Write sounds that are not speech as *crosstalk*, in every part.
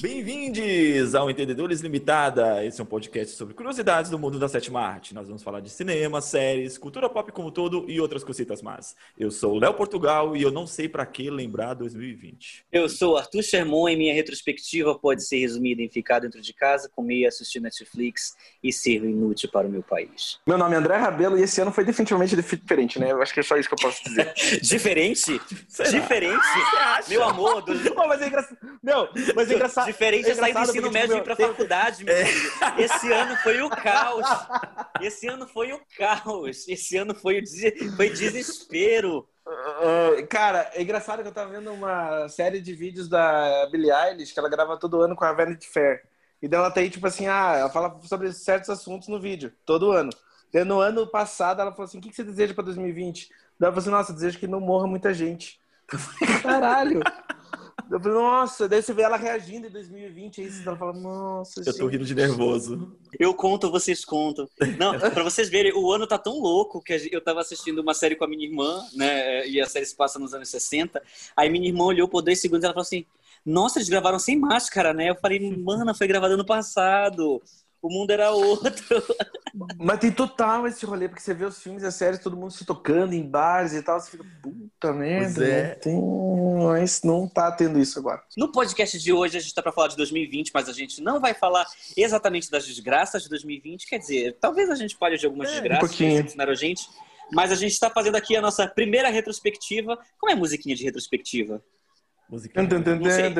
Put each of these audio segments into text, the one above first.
Bem-vindos ao Entendedores Limitada. Esse é um podcast sobre curiosidades do mundo da sétima arte. Nós vamos falar de cinema, séries, cultura pop como um todo e outras cositas más. Eu sou o Léo Portugal e eu não sei para que lembrar 2020. Eu sou Arthur Sherman e minha retrospectiva pode ser resumida em ficar dentro de casa, comer, assistir Netflix e ser inútil para o meu país. Meu nome é André Rabelo e esse ano foi definitivamente diferente, né? Eu acho que é só isso que eu posso dizer. *laughs* Diferente? Diferente? Meu amor, do... Mas é engraçado. Não, mas é engraçado. Diferente é sair do ensino porque, médio e ir tipo, pra tem- faculdade, meu filho. *laughs* Esse ano foi o caos. Esse ano foi o caos. Esse ano foi o des- foi desespero. Ah, cara, é engraçado que eu tava vendo uma série de vídeos da Billie Eilish que ela grava todo ano com a Vanity Fair. E daí ela tem, tipo assim, ah, ela fala sobre certos assuntos no vídeo, todo ano. Daí no ano passado ela falou assim: o que que você deseja pra 2020? Daí ela falou assim: nossa, eu desejo que não morra muita gente. *laughs* Eu falei, caralho. *laughs* Eu falei, nossa, daí você vê ela reagindo em 2020, aí ela fala, nossa, Eu tô gente. rindo de nervoso. Eu conto, vocês contam. Não, *laughs* pra vocês verem, o ano tá tão louco que eu tava assistindo uma série com a minha irmã, né? E a série se passa nos anos 60. Aí minha irmã olhou por dois segundos e ela falou assim: Nossa, eles gravaram sem máscara, né? Eu falei, mana, foi gravado ano passado. O mundo era outro. *laughs* Mas tem total esse rolê, porque você vê os filmes e as séries, todo mundo se tocando em bares e tal, você fica, puta merda, Pois é. tem... mas não tá tendo isso agora. No podcast de hoje, a gente tá pra falar de 2020, mas a gente não vai falar exatamente das desgraças de 2020. Quer dizer, talvez a gente fale de algumas É, um desgraças que pouquinho. decepcionaram a gente. Mas a gente está fazendo aqui a nossa primeira retrospectiva. Como é a musiquinha de retrospectiva? Sei.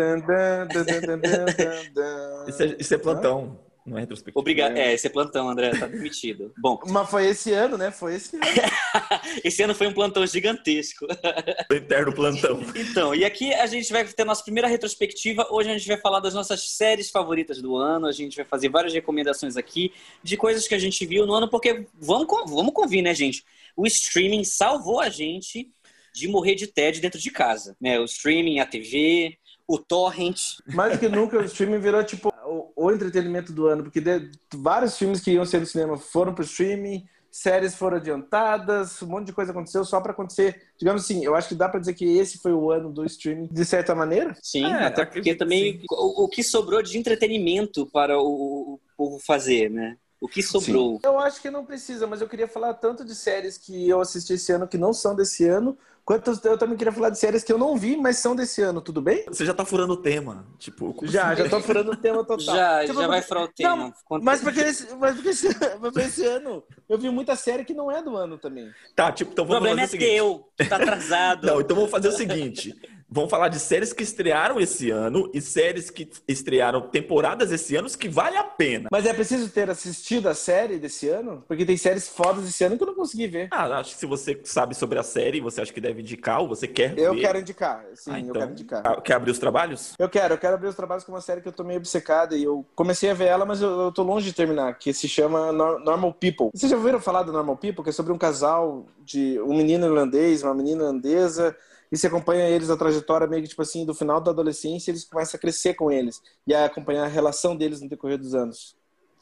Isso é, isso é plantão, não é retrospectiva. Obrigado. É, esse é plantão, André, tá demitido. *laughs* Bom, Mas foi esse ano, né? Foi esse ano. *laughs* esse ano foi um plantão gigantesco. *laughs* Eterno plantão. Então, e aqui a gente vai ter a nossa primeira retrospectiva. Hoje a gente vai falar das nossas séries favoritas do ano. A gente vai fazer várias recomendações aqui de coisas que a gente viu no ano, porque vamos, vamos convir, né, gente? O streaming salvou a gente de morrer de tédio dentro de casa. Né? O streaming, a TV, o torrent. Mais do que nunca, o streaming virou, tipo, o, o entretenimento do ano, porque de- vários filmes que iam ser no cinema foram pro streaming, séries foram adiantadas, um monte de coisa aconteceu só pra acontecer. Digamos assim, eu acho que dá pra dizer que esse foi o ano do streaming, de certa maneira. Sim, É, até porque que também o, o que sobrou de entretenimento para o, o povo fazer, né? O que sobrou. Eu acho que não precisa, mas eu queria falar tanto de séries que eu assisti esse ano que não são desse ano, quanto eu também queria falar de séries que eu não vi, mas são desse ano, tudo bem? Você já tá furando o tema. Tipo, Já, assim? já tô furando o tema total. Já, Tipo, já vai furar o tema. Não, Mas porque, esse, mas porque esse, *laughs* mas porque esse ano eu vi muita série que não é do ano também. Tá, tipo, então o vamos problema é fazer o seguinte. teu, tu tá atrasado. Não, então vamos fazer o seguinte. Vamos falar de séries que estrearam esse ano e séries que estrearam temporadas esse ano que vale a pena. Mas é preciso ter assistido a série desse ano? Porque tem séries fodas desse ano que eu não consegui ver. Ah, acho que se você sabe sobre a série, você acha que deve indicar ou você quer Eu ver. quero indicar, sim, Ah, eu então, quero indicar. ah, Quer abrir os trabalhos? Eu quero, eu quero abrir os trabalhos com uma série que eu tô meio obcecada e eu comecei a ver ela, mas eu, eu tô longe de terminar, que se chama Nor- Normal People. Vocês já ouviram falar do Normal People? Que é sobre um casal de um menino irlandês, uma menina holandesa, e você acompanha eles a trajetória meio que tipo assim, do final da adolescência, eles começam a crescer com eles e a acompanhar a relação deles no decorrer dos anos.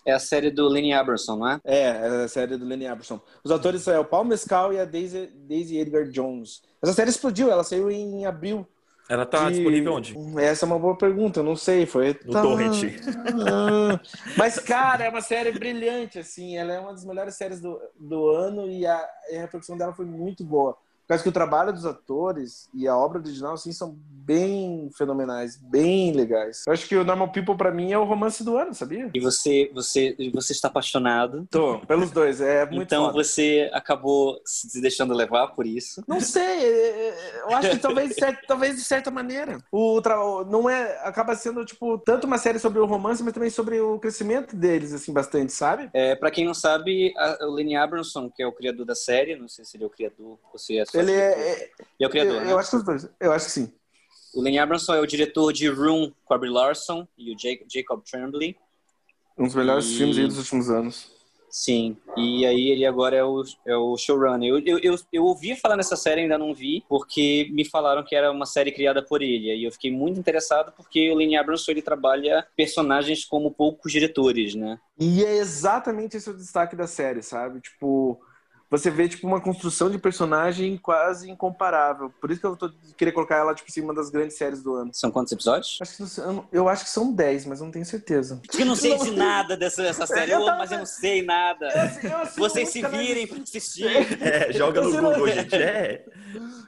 É a série do Lenny Aberson, não é? É, é a série do Lenny Aberson. Os atores são o Paul Mescal e a Daisy, Daisy Edgar Jones. Essa série explodiu, ela saiu em abril. Ela tá de- disponível onde? Essa é uma boa pergunta, eu não sei. Foi. No Torrent. Ah, *laughs* Mas, cara, é uma série brilhante, assim. Ela é uma das melhores séries do, do ano e a, a repercussão dela foi muito boa. Por causa que o trabalho dos atores e a obra original, assim, são bem fenomenais, bem legais. Eu acho que o Normal People, pra mim, é o romance do ano, sabia? E você, você, você está apaixonado. Tô, pelos dois, é muito então foda. você acabou se deixando levar por isso. Não sei, é, é, eu acho que talvez, talvez de certa maneira. O não é, acaba sendo tipo tanto uma série sobre o romance, mas também sobre o crescimento deles assim bastante, sabe? É, para quem não sabe, a- o Lenny Aberson, que é o criador da série, não sei se ele é o criador ou se é só Ele é, é Ele é o criador, eu, né? eu acho que os dois, eu acho que sim. O Lenny Aberson é o diretor de Room com a Brie Larson e o Jake- Jacob Tremblay. Um dos melhores E- filmes dos últimos anos. Sim, e aí ele agora é o, é o showrunner. Eu, eu, eu, eu ouvi falar nessa série, ainda não vi, porque me falaram que era uma série criada por ele. Aí eu fiquei muito interessado porque o Lenny Abrams ele trabalha personagens como poucos diretores, né? E é exatamente esse o destaque da série, sabe? Tipo, você vê, tipo, uma construção de personagem quase incomparável. Por isso que eu tô, queria colocar ela, tipo, assim, uma das grandes séries do ano. São quantos episódios? Acho que, eu acho que são 10, mas não tenho certeza. Eu não sei de *laughs* nada dessa, dessa série, eu, tava- mas eu não sei nada. Eu- eu Vocês se virem pra assistir. *laughs* É, joga no Google, gente. É.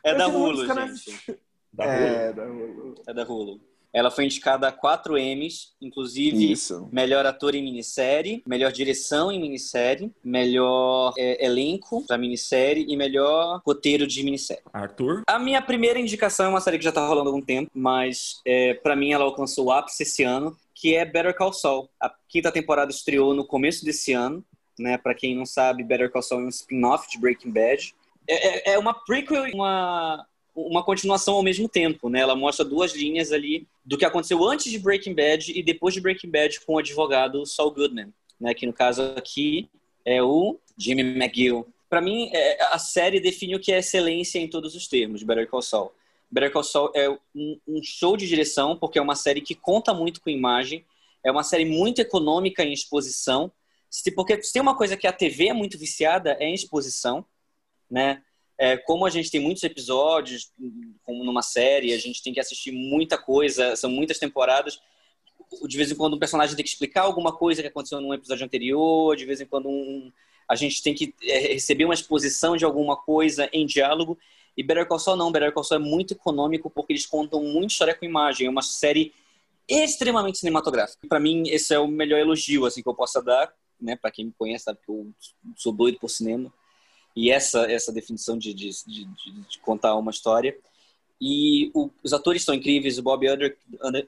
É Eu da Hulu, gente. *laughs* Da É, da Hulu. É da Hulu. Ela foi indicada a quatro Emmys, inclusive Isso. melhor ator em minissérie, melhor direção em minissérie, melhor é, elenco pra minissérie e melhor roteiro de minissérie. Arthur. A minha primeira indicação é uma série que já tá rolando há algum tempo, mas é, para mim ela alcançou o ápice esse ano, que é Better Call Saul. A quinta temporada estreou no começo desse ano, né? Para quem não sabe, Better Call Saul é um spin-off de Breaking Bad. É, é- é uma prequel e uma, uma continuação ao mesmo tempo, né? Ela mostra duas linhas ali do que aconteceu antes de Breaking Bad e depois de Breaking Bad com o advogado Saul Goodman, né? Que no caso aqui é o Jimmy McGill. Para mim, é, a série define o que é excelência em todos os termos, Better Call Saul. Better Call Saul é um, um show de direção, porque é uma série que conta muito com imagem, é uma série muito econômica em exposição, porque se tem uma coisa que a TV é muito viciada, é em exposição, né? É, como a gente tem muitos episódios, como numa série, a gente tem que assistir muita coisa, são muitas temporadas, de vez em quando um personagem tem que explicar alguma coisa que aconteceu num episódio anterior, de vez em quando um, a gente tem que é, receber uma exposição de alguma coisa em diálogo. E Better Call Saul não, Better Call Saul é muito econômico porque eles contam muito história com imagem. É uma série extremamente cinematográfica. Para mim, esse é o melhor elogio assim que eu possa dar, né? Para quem me conhece, sabe que eu sou doido por cinema. E essa essa definição de, de, de, de- contar uma história. E o- os atores estão incríveis. O Bob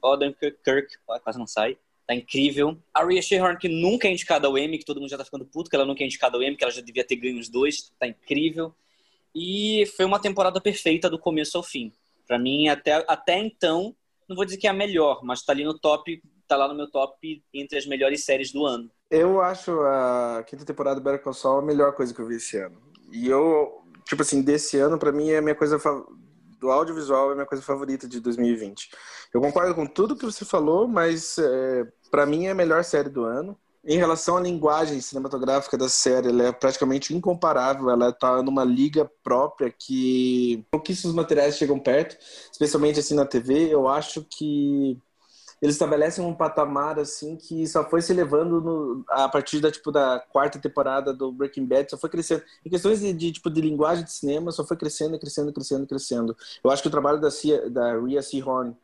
Odenkirk, quase não sai, tá incrível. A Rhea Shehorn, que nunca é indicada ao Emmy, que todo mundo já tá ficando puto que ela nunca é indicada ao Emmy, que ela já devia ter ganho os dois, tá incrível. E foi uma temporada perfeita do começo ao fim. Pra mim, até, até então, não vou dizer que é a melhor, mas tá ali no top, tá lá no meu top entre as melhores séries do ano. Eu acho a quinta temporada do Better Call Saul a melhor coisa que eu vi esse ano. E eu, tipo assim, desse ano, pra mim, é a minha coisa do audiovisual, é a minha coisa favorita de 2020. Eu concordo com tudo que você falou, mas é, para mim é a melhor série do ano. Em relação à linguagem cinematográfica da série, ela é praticamente incomparável. Ela está numa liga própria que pouquíssimos materiais chegam perto, especialmente assim na TV. Eu acho que eles estabelecem um patamar assim que só foi se elevando no- a partir da tipo da quarta temporada do Breaking Bad, só foi crescendo. Em questões de, de, tipo de linguagem de cinema, só foi crescendo, crescendo, crescendo, crescendo. Eu acho que o trabalho da Cia, da Rhea Seahorn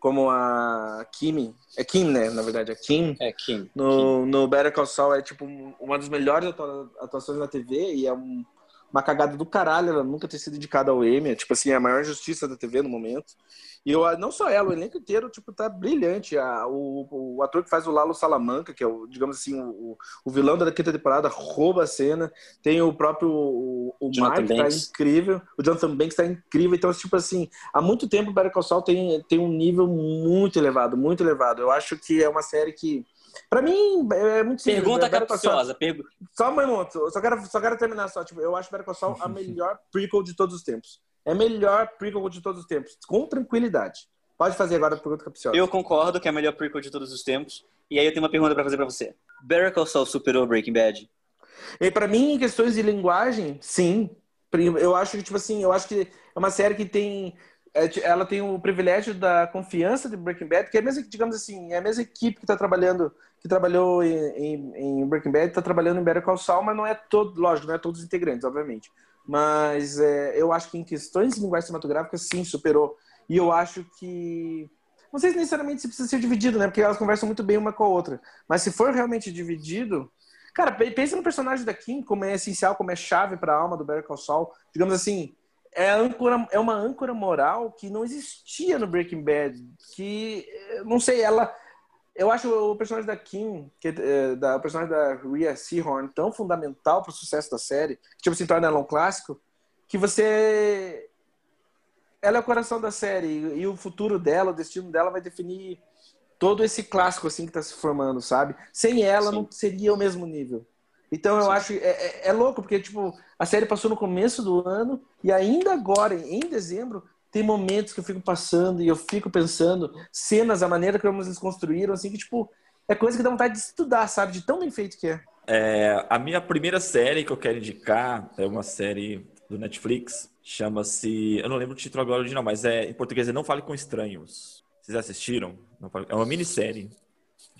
como a Kimi, é Kim, né, na verdade, é Kim, É, Kim. no, no Better Call Saul é tipo um- uma das melhores atua- atuações na TV e é um- uma cagada do caralho ela nunca ter sido indicada ao Emmy, é, tipo assim, a maior justiça da TV no momento. E eu, não só ela, o elenco inteiro, tipo, tá brilhante. A, o, o ator que faz o Lalo Salamanca, que é o, digamos assim, o, o vilão da quinta temporada, rouba a cena. Tem o próprio o, o Jonathan que tá Banks. incrível. O Jonathan Banks tá incrível. Então, tipo assim, há muito tempo o Better Call Saul tem, tem um nível muito elevado, muito elevado. Eu acho que é uma série que, pra mim, é muito simples. Pergunta Saul- capciosa. Pergu... só um minuto, eu só quero, só quero terminar só. Tipo, eu acho Better Call Saul a melhor prequel de todos os tempos. É a melhor prequel de todos os tempos, com tranquilidade. Pode fazer agora a pergunta capciosa. Eu concordo que é a melhor prequel de todos os tempos. E aí eu tenho uma pergunta pra fazer pra você. Better Call Saul superou Breaking Bad? E pra mim, em questões de linguagem, sim. Eu acho que, tipo assim, eu acho que é uma série que tem. É, Ela tem o privilégio da confiança de Breaking Bad, que é a mesma, digamos assim, é a mesma equipe que está trabalhando, que trabalhou em, em, em Breaking Bad, está trabalhando em Better Call Saul, mas não é todo, lógico, não é todos os integrantes, obviamente. Mas é, eu acho que em questões de linguagem cinematográfica, sim, superou. E eu acho que. Não sei se necessariamente se precisa ser dividido, né? Porque elas conversam muito bem uma com a outra. Mas se for realmente dividido, Cara, pe- pensa no personagem da Kim, como é essencial, como é chave para a alma do Better Call Saul. Digamos assim, é, âncora, é uma âncora moral que não existia no Breaking Bad. Que, eh, não sei, ela... Eu acho o personagem da Kim, que, é, da, o personagem da Rhea Seahorn, tão fundamental para o sucesso da série, que, tipo assim, torna ela um clássico, que você... Ela é o coração da série e, e o futuro dela, o destino dela vai definir todo esse clássico assim que está se formando, sabe? Sem ela Sim. não seria o mesmo nível. Então eu Sim. acho é, é, é louco porque tipo a série passou no começo do ano e ainda agora em dezembro tem momentos que eu fico passando e eu fico pensando cenas, a maneira como eles construíram assim que tipo é coisa que dá vontade de estudar, sabe? De tão bem feito que é. É, a minha primeira série que eu quero indicar é uma série do Netflix. Chama-se. Eu não lembro o título agora original, mas é em português é Não Fale com Estranhos. Vocês assistiram? É uma minissérie.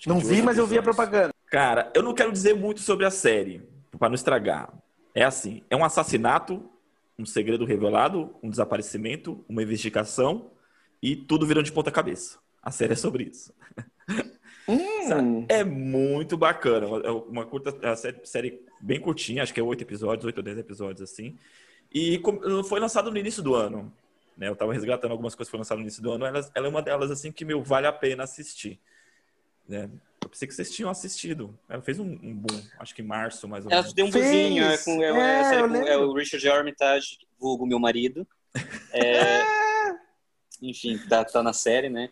Não vi, mas eu vi a propaganda. Cara, eu não quero dizer muito sobre a série, para não estragar. É assim: é um assassinato, um segredo revelado, um desaparecimento, uma investigação e tudo virando de ponta cabeça. A série é sobre isso. Hum. É muito bacana. É uma curta é uma série bem curtinha, acho que é oito episódios, oito ou dez episódios assim. E foi lançado no início do ano. Né? Eu tava resgatando algumas coisas que foram lançadas no início do ano. Ela, ela é uma delas assim que meu vale a pena assistir. Né? Eu pensei que vocês tinham assistido. Ela fez um, um boom, acho que em março, mais ou menos. Ela deu um buzinho, é, com, é, é, é, com, é, o Richard Armitage, vulgo meu marido. É, *laughs* enfim, tá, tá na série, né?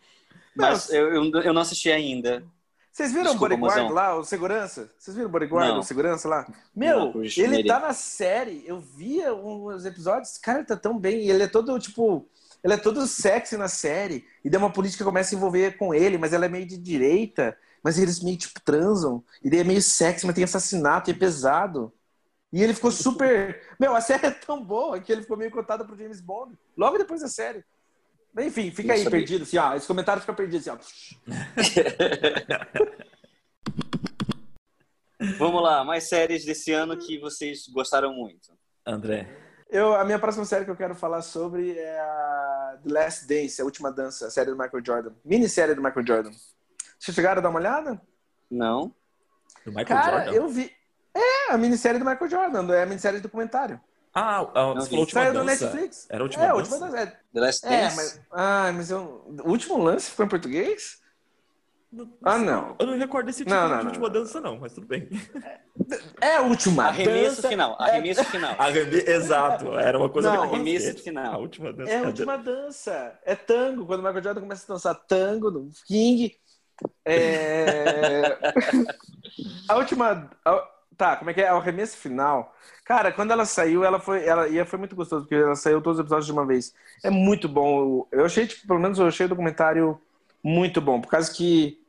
Mas eu, eu, eu não assisti ainda. Vocês viram Desculpa, o bodyguard lá, o segurança? Vocês viram o bodyguard, não. o segurança lá? Meu, não, ele tá na série. Eu via uns episódios, cara, ele tá tão bem. Ele é todo, tipo, ele é todo sexy na série. E daí uma política começa a envolver com ele, mas ela é meio de direita. Mas eles meio, tipo, transam. E daí é meio sexy, mas tem assassinato e é pesado. E ele ficou super. *laughs* Meu, a série é tão boa que ele ficou meio cotado pro James Bond. Logo depois da série. Enfim, fica aí perdido, assim, ó. Esse comentário fica perdido, assim, ó. *laughs* Vamos lá, mais séries desse ano que vocês gostaram muito. André. Eu, a minha próxima série que eu quero falar sobre é a The Last Dance, a última dança, a série do Michael Jordan. Minissérie do Michael Jordan. Vocês chegaram a dar uma olhada? Não. Do Michael Cara, Jordan? eu vi. É, a minissérie do Michael Jordan, é a minissérie de documentário. Ah, a, você falou última Saiu dança. Netflix. Era a última é, dança? última dança. É, The Last é Dance? mas, ah, mas eu, o último lance ficou em português? Ah, não. Eu não recordo esse título Não, não, de não, última não. dança, não, mas tudo bem. É a última Arremesso dança. final, arremesso final. Arreme- Exato, era uma coisa Não, arremesso final. A última dança. É a última dança. É tango. Quando o Michael Jordan começa a dançar tango no King. É... *laughs* a última. a- Tá, como é que é? O arremesso final. Cara, quando ela saiu, ela foi. Ela, e foi muito gostoso, porque ela saiu todos os episódios de uma vez. É muito bom. Eu achei, tipo, pelo menos eu achei o documentário muito bom. Por causa que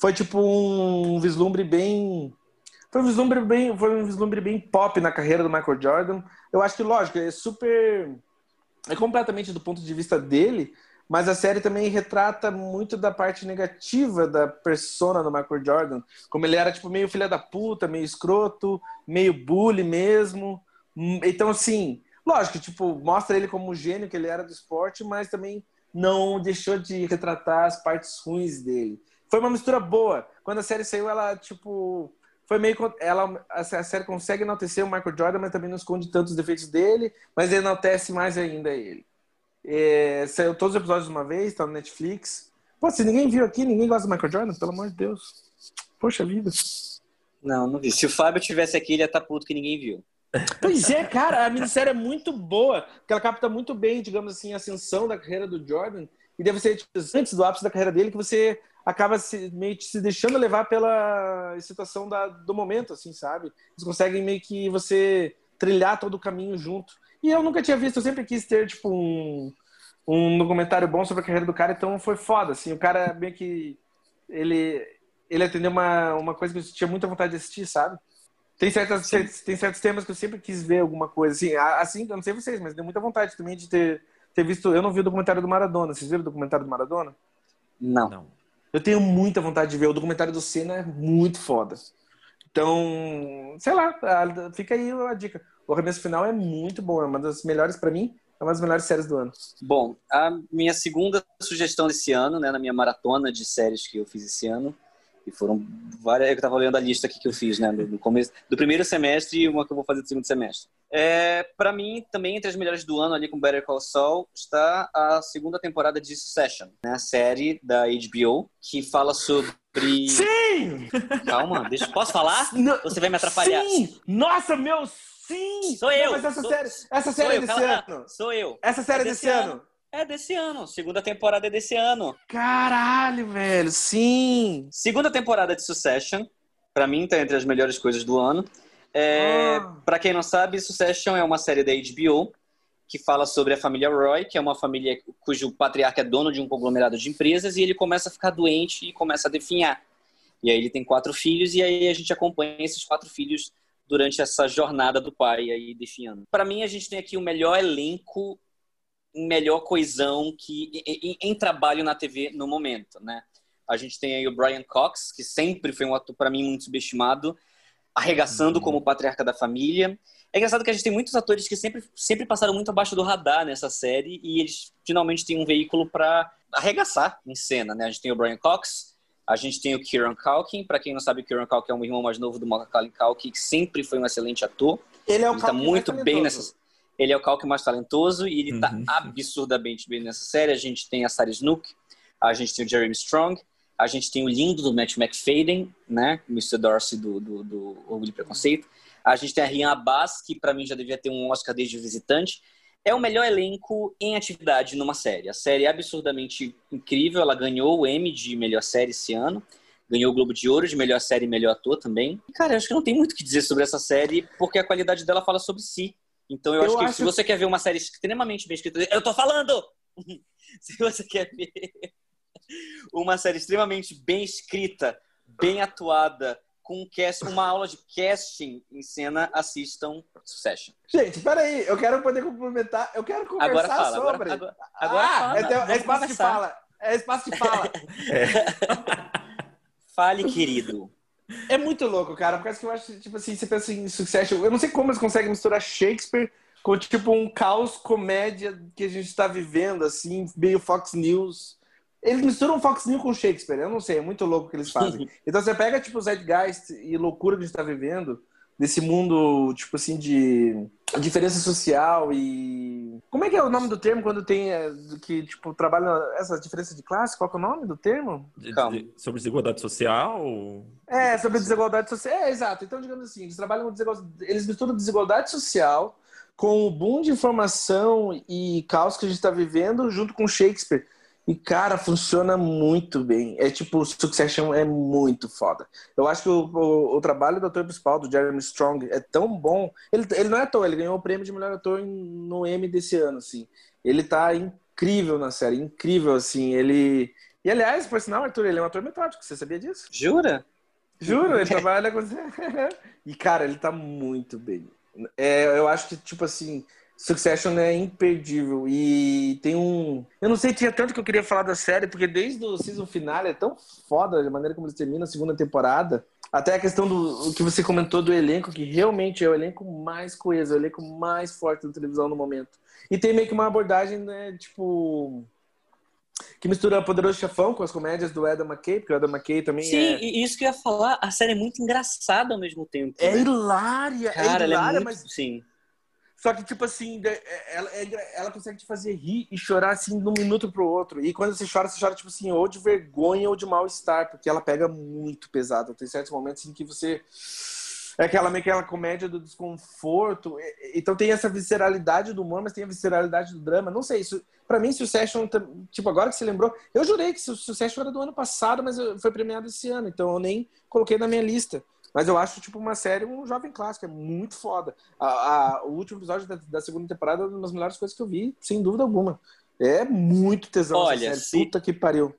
foi tipo um vislumbre bem. Foi um vislumbre bem, foi um vislumbre bem pop na carreira do Michael Jordan. Eu acho que, lógico, é super. É completamente do ponto de vista dele, mas a série também retrata muito da parte negativa da persona do Michael Jordan. Como ele era, tipo, meio filha da puta, meio escroto, meio bully mesmo. Hum, Então, assim, lógico, tipo, mostra ele como o gênio que ele era do esporte, mas também não deixou de retratar as partes ruins dele. Foi uma mistura boa. Quando a série saiu, ela, tipo, foi meio. Ela, a série consegue enaltecer o Michael Jordan, mas também não esconde tantos defeitos dele, mas enaltece mais ainda ele. É, saiu todos os episódios de uma vez, tá no Netflix. Pô, se ninguém viu aqui, ninguém gosta do Michael Jordan, pelo amor de Deus. Poxa vida. Não, não vi. Se o Fábio tivesse aqui, ele ia estar puto que ninguém viu. Pois é, cara, a minissérie é muito boa, porque ela capta muito bem, digamos assim, a ascensão da carreira do Jordan. E deve ser tipo, antes do ápice da carreira dele que você acaba se, meio que se deixando levar pela excitação da, do momento, assim, sabe? Eles conseguem meio que você trilhar todo o caminho junto. E eu nunca tinha visto, eu sempre quis ter, tipo, um, um documentário bom sobre a carreira do cara, então foi foda, assim. O cara meio que. Ele, ele atendeu uma, uma coisa que eu tinha muita vontade de assistir, sabe? Tem, certas, tem certos temas que eu sempre quis ver alguma coisa, assim. Assim, eu não sei vocês, mas deu muita vontade também de ter, ter visto. Eu não vi o documentário do Maradona. Vocês viram o documentário do Maradona? Não. Não. Eu tenho muita vontade de ver. O documentário do Senna é muito foda. Então, sei lá, fica aí a dica. O arremesso final é muito bom, é uma das melhores pra mim, é uma das melhores séries do ano. Bom, a minha segunda sugestão desse ano, né, na minha maratona de séries que eu fiz esse ano, e foram várias, eu estava olhando a lista aqui que eu fiz, né, do, começo, do primeiro semestre e uma que eu vou fazer do segundo semestre. É, para mim, também entre as melhores do ano ali com Better Call Saul está a segunda temporada de Succession, né, a série da HBO que fala sobre Sim! Calma, deixa, posso falar? No- Você vai me atrapalhar? Sim! Nossa, meu, sim! Sou eu. Não, mas essa Sou- série, essa série é eu, desse cala- ano. Sou eu. Essa série é É desse desse ano. É desse ano. Segunda temporada é desse ano. Caralho, velho, sim! Segunda temporada de Succession, pra mim tá entre as melhores coisas do ano. É, Ah. Pra quem não sabe, Succession é uma série da HBO que fala sobre a família Roy, que é uma família cujo patriarca é dono de um conglomerado de empresas e ele começa a ficar doente e começa a definhar. E aí ele tem quatro filhos e aí a gente acompanha esses quatro filhos durante essa jornada do pai aí definhando. Para mim a gente tem aqui o melhor elenco, melhor coesão que em, em, em trabalho na TV no momento, né? A gente tem aí o Brian Cox, que sempre foi um ator para mim muito subestimado, arregaçando uhum. como patriarca da família. É engraçado que a gente tem muitos atores que sempre, sempre passaram muito abaixo do radar nessa série e eles finalmente têm um veículo para arregaçar em cena, né? A gente tem o Brian Cox, a gente tem o Kieran Culkin, para quem não sabe, o Kieran Culkin é um irmão mais novo do Macaulay Culkin, que sempre foi um excelente ator. Ele é o ele tá muito bem nessa ele é o Culkin mais talentoso e ele tá uhum. absurdamente bem nessa série. A gente tem a Sarah Snook, a gente tem o Jeremy Strong, a gente tem o lindo do Matt McFadden, né? Mr. Darcy do, do, do Orgulho e Preconceito. A gente tem a Rian Abbas, que para mim já devia ter um Oscar desde o Visitante. É o melhor elenco em atividade numa série. A série é absurdamente incrível. Ela ganhou o Emmy de melhor série esse ano. Ganhou o Globo de Ouro de melhor série e melhor ator também. Cara, eu acho que não tem muito o que dizer sobre essa série, porque a qualidade dela fala sobre si. Então eu, eu acho que acho... se você quer ver uma série extremamente bem escrita. Eu tô falando! *laughs* se você quer ver uma série extremamente bem escrita, bem atuada, com um cast, uma aula de casting em cena, assistam Succession. Gente, peraí, eu quero poder complementar, eu quero conversar agora fala, sobre. Agora, agora, agora ah, fala, é, é espaço de fala. É espaço de fala. *laughs* É. *laughs* Fale, querido. É muito louco, cara, porque eu acho, tipo assim, você pensa em Succession, eu não sei como eles conseguem misturar Shakespeare com, tipo, um caos comédia que a gente está vivendo, assim, meio Fox News. Eles misturam Fox News com Shakespeare, eu não sei, é muito louco o que eles fazem. *laughs* Então você pega, tipo, o Zeitgeist e loucura que a gente tá vivendo, desse mundo, tipo assim, de diferença social e. Como é que é o nome do termo quando tem é, que, tipo, trabalha essa diferença de classe? Qual é o nome do termo? De, de, sobre desigualdade social? É, sobre desigualdade social. É, exato. Então, digamos assim, eles trabalham com desigualdade. Eles misturam desigualdade social com o boom de informação e caos que a gente está vivendo junto com Shakespeare. E, cara, funciona muito bem. É tipo, Succession é muito foda. Eu acho que o, o, o trabalho do ator principal, do Jeremy Strong, é tão bom. Ele, ele não é ator, ele ganhou o prêmio de melhor ator no Emmy desse ano, assim. Ele tá incrível na série, incrível, assim. Ele. E, aliás, por sinal, Arthur, ele é um ator metódico, você sabia disso? Jura? Juro, ele *laughs* trabalha com. *laughs* e, cara, ele tá muito bem. É, eu acho que, tipo assim Succession é imperdível. E tem um. Eu não sei, tinha tanto que eu queria falar da série, porque desde o season final é tão foda a maneira como eles terminam a segunda temporada. Até a questão do que você comentou do elenco, que realmente é o elenco mais coeso, é o elenco mais forte da televisão no momento. E tem meio que uma abordagem, né, tipo. Que mistura Poderoso Chefão com as comédias do Adam McKay, porque o Adam McKay também Sim, é. Sim, isso que eu ia falar, a série é muito engraçada ao mesmo tempo. É né? hilária, Cara, é hilária, é muito... mas. Sim só que, tipo assim, é, ela, é ela consegue te fazer rir e chorar, assim, de um minuto pro outro. E quando você chora, você chora, tipo assim, ou de vergonha ou de mal-estar, porque ela pega muito pesado. Tem certos momentos em que você. É aquela meio que aquela comédia do desconforto. Então tem essa visceralidade do humor, mas tem a visceralidade do drama. Não sei, isso. Pra mim, Succession, tipo, agora que você lembrou, eu jurei que Succession era do ano passado, mas foi premiado esse ano, então eu nem coloquei na minha lista. Mas eu acho, tipo, uma série, um jovem clássico, é muito foda. A, a, o último episódio da, da, segunda temporada é uma das melhores coisas que eu vi, sem dúvida alguma. É muito tesão Olha, essa série. Se... Puta que pariu.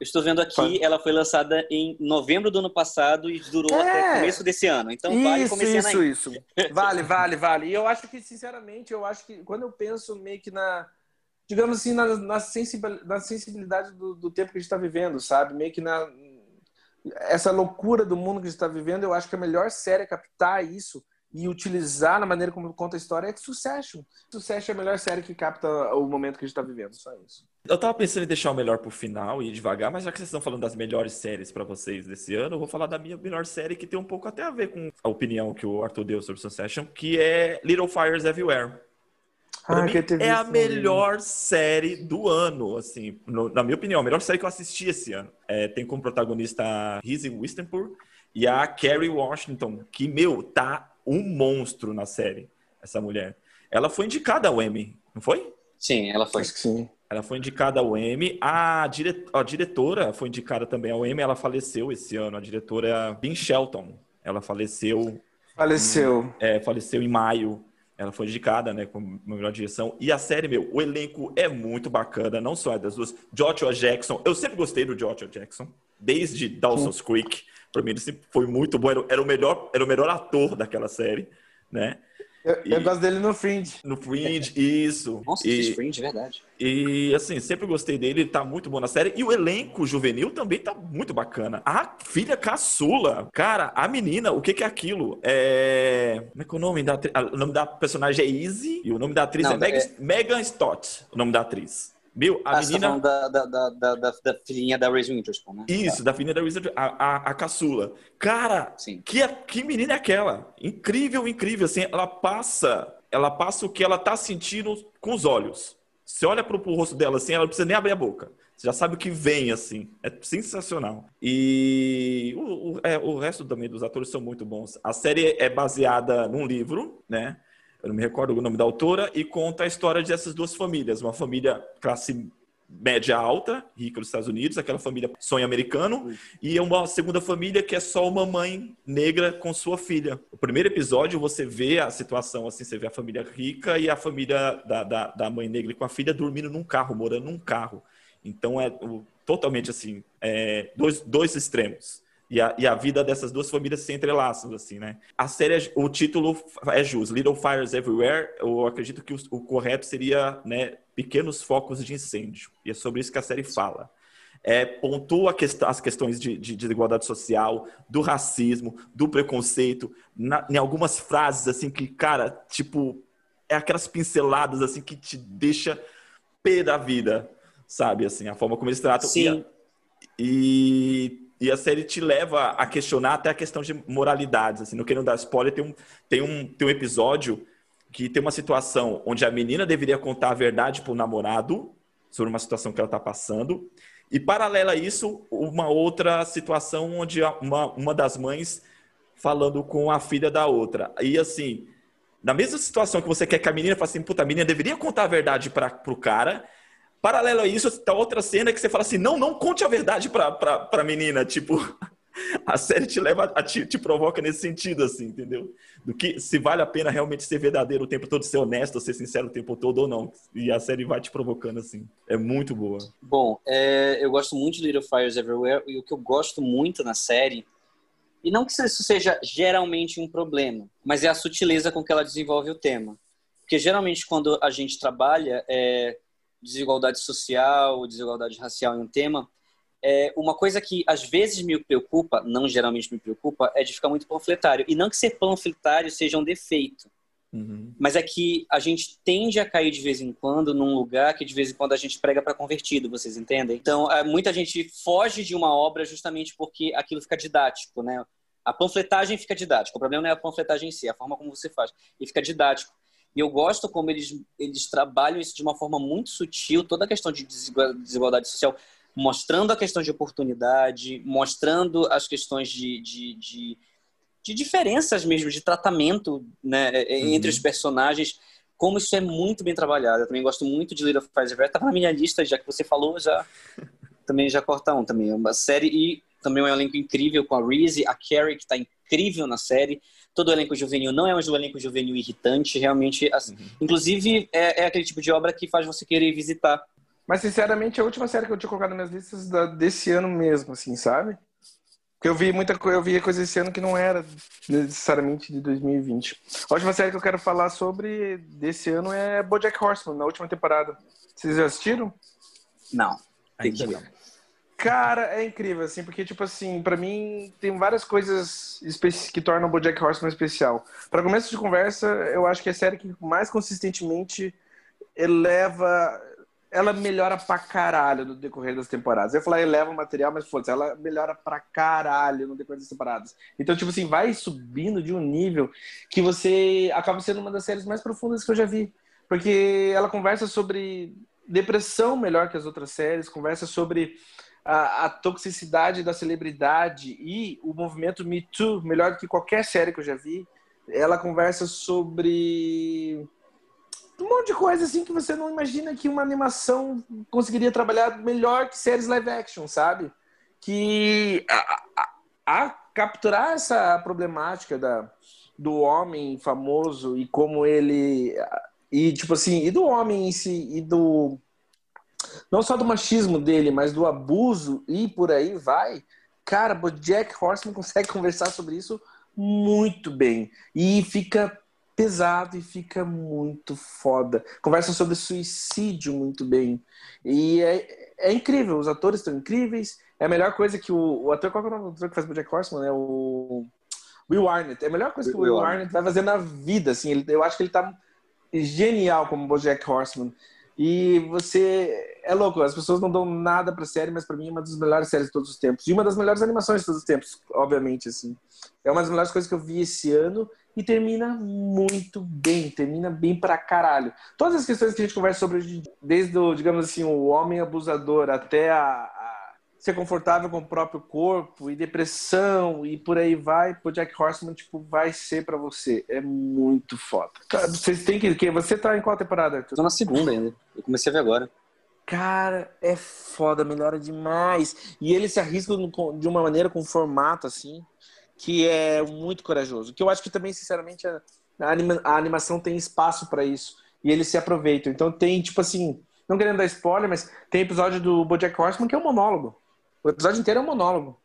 Eu estou vendo aqui, ela foi lançada em novembro do ano passado e durou é. até o começo desse ano. Então isso, vale começar Isso, aí. isso, Vale, vale, vale. E eu acho que, sinceramente, eu acho que quando eu penso meio que na, digamos assim, na, na sensibilidade do, do tempo que a gente está vivendo, sabe? Meio que na, essa loucura do mundo que está vivendo, eu acho que a melhor série é captar isso e utilizar na maneira como conta a história é Succession. Succession é a melhor série que capta o momento que a gente está vivendo, só isso. Eu tava pensando em deixar o melhor pro final e ir devagar, mas já que vocês estão falando das melhores séries para vocês desse ano, eu vou falar da minha melhor série que tem um pouco até a ver com a opinião que o Arthur deu sobre Succession, que é Little Fires Everywhere. Pra ah, mim, é a melhor série do ano, assim, no, na minha opinião, a melhor série que eu assisti esse ano. É, tem como protagonista a Reese Winstonpur e a Kerry Washington, que, meu, tá um monstro na série, essa mulher. Ela foi indicada ao Emmy, não foi? Sim, ela foi. Acho que sim. Ela foi indicada ao Emmy. A, dire... a diretora foi indicada também ao Emmy. Ela faleceu esse ano. A diretora é Bin Shelton. Ela faleceu. Faleceu. Em... É, faleceu em maio Ela foi indicada, né, como melhor direção. E a série, meu, o elenco é muito bacana, não só é das duas. Joshua Jackson, eu sempre gostei do Joshua Jackson, desde Dawson's Creek. Pra mim, ele sempre foi muito bom. Era o melhor, era o melhor ator daquela série, né? Eu, e, eu, gosto dele no Fringe. No Fringe, isso. Nossa, e, Fringe, verdade. E, assim, sempre gostei dele, ele tá muito bom na série. E o elenco juvenil também tá muito bacana. A filha caçula, cara, a menina, o que que é aquilo? É... Como é que é o nome da O nome da personagem é Izzy e o nome da atriz Não, é, Meg... é Megan Stott, o nome da atriz. Meu, a ah, menina. Tá da, da, da, da, filhinha da Reese Witherspoon, né? Isso, da filhinha da Reese a, a, a caçula. Cara, Sim. Que, que menina é aquela? Incrível, incrível. Assim, ela passa, ela passa o que ela tá sentindo com os olhos. Você olha pro, pro rosto dela assim, ela não precisa nem abrir a boca. Você já sabe o que vem, assim. É sensacional. E o, o, é, o resto também dos atores são muito bons. A série é baseada num livro, né? Eu não me recordo o nome da autora, e conta a história dessas duas famílias. Uma família classe média alta, rica dos Estados Unidos, aquela família sonho americano, e uma segunda família que é só uma mãe negra com sua filha. O primeiro episódio você vê a situação assim, você vê a família rica e a família da, da, da mãe negra com a filha dormindo num carro, morando num carro. Então é totalmente assim, é, dois, dois extremos e a, e a vida dessas duas famílias se entrelaçam, assim, né? A série, é, o título é justo, Little Fires Everywhere, eu acredito que o, o, correto seria, né, Pequenos Focos de Incêndio, e é sobre isso que a série fala. É, pontua as questões de, de, de, desigualdade social, do racismo, do preconceito, na, em algumas frases, assim, que, cara, tipo, é aquelas pinceladas, assim, que te deixa pé da vida, sabe, assim, a forma como eles tratam. Sim. E, e e a série te leva a questionar até a questão de moralidades. Assim, não querendo dar spoiler, tem um, tem um, tem um episódio que tem uma situação onde a menina deveria contar a verdade para o namorado sobre uma situação que ela está passando. E, paralela a isso, uma outra situação onde uma, uma das mães falando com a filha da outra. E, assim, na mesma situação que você quer que a menina faça assim, puta, a menina deveria contar a verdade para o cara, Paralelo a isso, tá outra cena que você fala assim: não, não conte a verdade pra, pra, pra menina. Tipo, *laughs* a série te leva, a, te, te provoca nesse sentido, assim, entendeu? Do que se vale a pena realmente ser verdadeiro o tempo todo, ser honesto, ser sincero o tempo todo ou não. E a série vai te provocando, assim. É muito boa. Bom, é, eu gosto muito de Little Fires Everywhere e o que eu gosto muito na série. E não que isso seja geralmente um problema, mas é a sutileza com que ela desenvolve o tema. Porque geralmente quando a gente trabalha é, desigualdade social, desigualdade racial em um tema, é uma coisa que às vezes me preocupa, não geralmente me preocupa, é de ficar muito panfletário. E não que ser panfletário seja um defeito, uhum. mas é que a gente tende a cair de vez em quando num lugar que de vez em quando a gente prega para convertido, vocês entendem? Então, é, muita gente foge de uma obra justamente porque aquilo fica didático, né? A panfletagem fica didática. O problema não é a panfletagem em si, é a forma como você faz. E fica didático. E eu gosto como eles, eles trabalham isso de uma forma muito sutil, toda a questão de desigualdade social, mostrando a questão de oportunidade, mostrando as questões de, de, de, de diferenças mesmo, de tratamento né, uhum. entre os personagens, como isso é muito bem trabalhado. Eu também gosto muito de Little Fires Everywhere. Estava na minha lista, já que você falou, já *laughs* também já corta um também. É uma série e também um elenco incrível com a Reese, a Carrie, que está incrível na série todo o elenco juvenil não é um elenco juvenil irritante, realmente. Assim, uhum. Inclusive, é, é, aquele tipo de obra que faz você querer visitar. Mas, sinceramente, é a última série que eu tinha colocado nas minhas listas da, desse ano mesmo, assim, sabe? Porque eu vi muita coisa, eu vi coisa esse ano que não era necessariamente de 2020. A última série que eu quero falar sobre desse ano é BoJack Horseman, na última temporada. Vocês já assistiram? Não. Ainda não. Cara, é incrível, assim, porque, tipo assim, para mim tem várias coisas que tornam o BoJack Horseman especial. Para começo de conversa, eu acho que é a série que mais consistentemente eleva... Ela melhora pra caralho no decorrer das temporadas. Eu ia falar eleva o material, mas foda-se, ela melhora pra caralho no decorrer das temporadas. Então, tipo assim, vai subindo de um nível que você acaba sendo uma das séries mais profundas que eu já vi. Porque ela conversa sobre depressão melhor que as outras séries, conversa sobre a, a, toxicidade da celebridade e o movimento Me Too, melhor do que qualquer série que eu já vi. Ela conversa sobre um monte de coisa assim que você não imagina que uma animação conseguiria trabalhar melhor que séries live action, sabe? Que a, a, a capturar essa problemática da, do homem famoso e como ele e tipo assim, e do homem em si e do não só do machismo dele, mas do abuso e por aí vai. Cara, o Jack Horseman *laughs* consegue conversar sobre isso muito bem e fica pesado e fica muito foda. Conversa sobre suicídio muito bem. E é, é incrível, os atores estão incríveis. É a melhor coisa que o, o ator, qual é o nome do ator que faz o Jack Horseman? É o Will Arnett. É a melhor coisa que o Will, Will Arnett vai fazer na vida, assim. Ele, eu acho que ele tá genial como Bojack Horseman. E você é louco, as pessoas não dão nada pra série, mas para mim é uma das melhores séries de todos os tempos. E uma das melhores animações de todos os tempos, obviamente, assim. É uma das melhores coisas que eu vi esse ano e termina muito bem, termina bem pra caralho. Todas as questões que a gente conversa sobre, desde o, digamos assim, o homem abusador até a, ser confortável com o próprio corpo e depressão e por aí vai, o Jack Horseman tipo vai ser para você. É muito foda. Vocês têm que que você tá em qual temporada? Arthur? Tô na segunda ainda. Eu comecei a ver agora. Cara, é foda, melhora demais. E ele se arrisca de uma maneira com um formato assim que é muito corajoso. Que eu acho que também, sinceramente, a, anima, a animação tem espaço para isso e eles se aproveitam. Então tem tipo assim, não querendo dar spoiler, mas tem episódio do BoJack Horseman que é um monólogo. O episódio inteiro é um monólogo.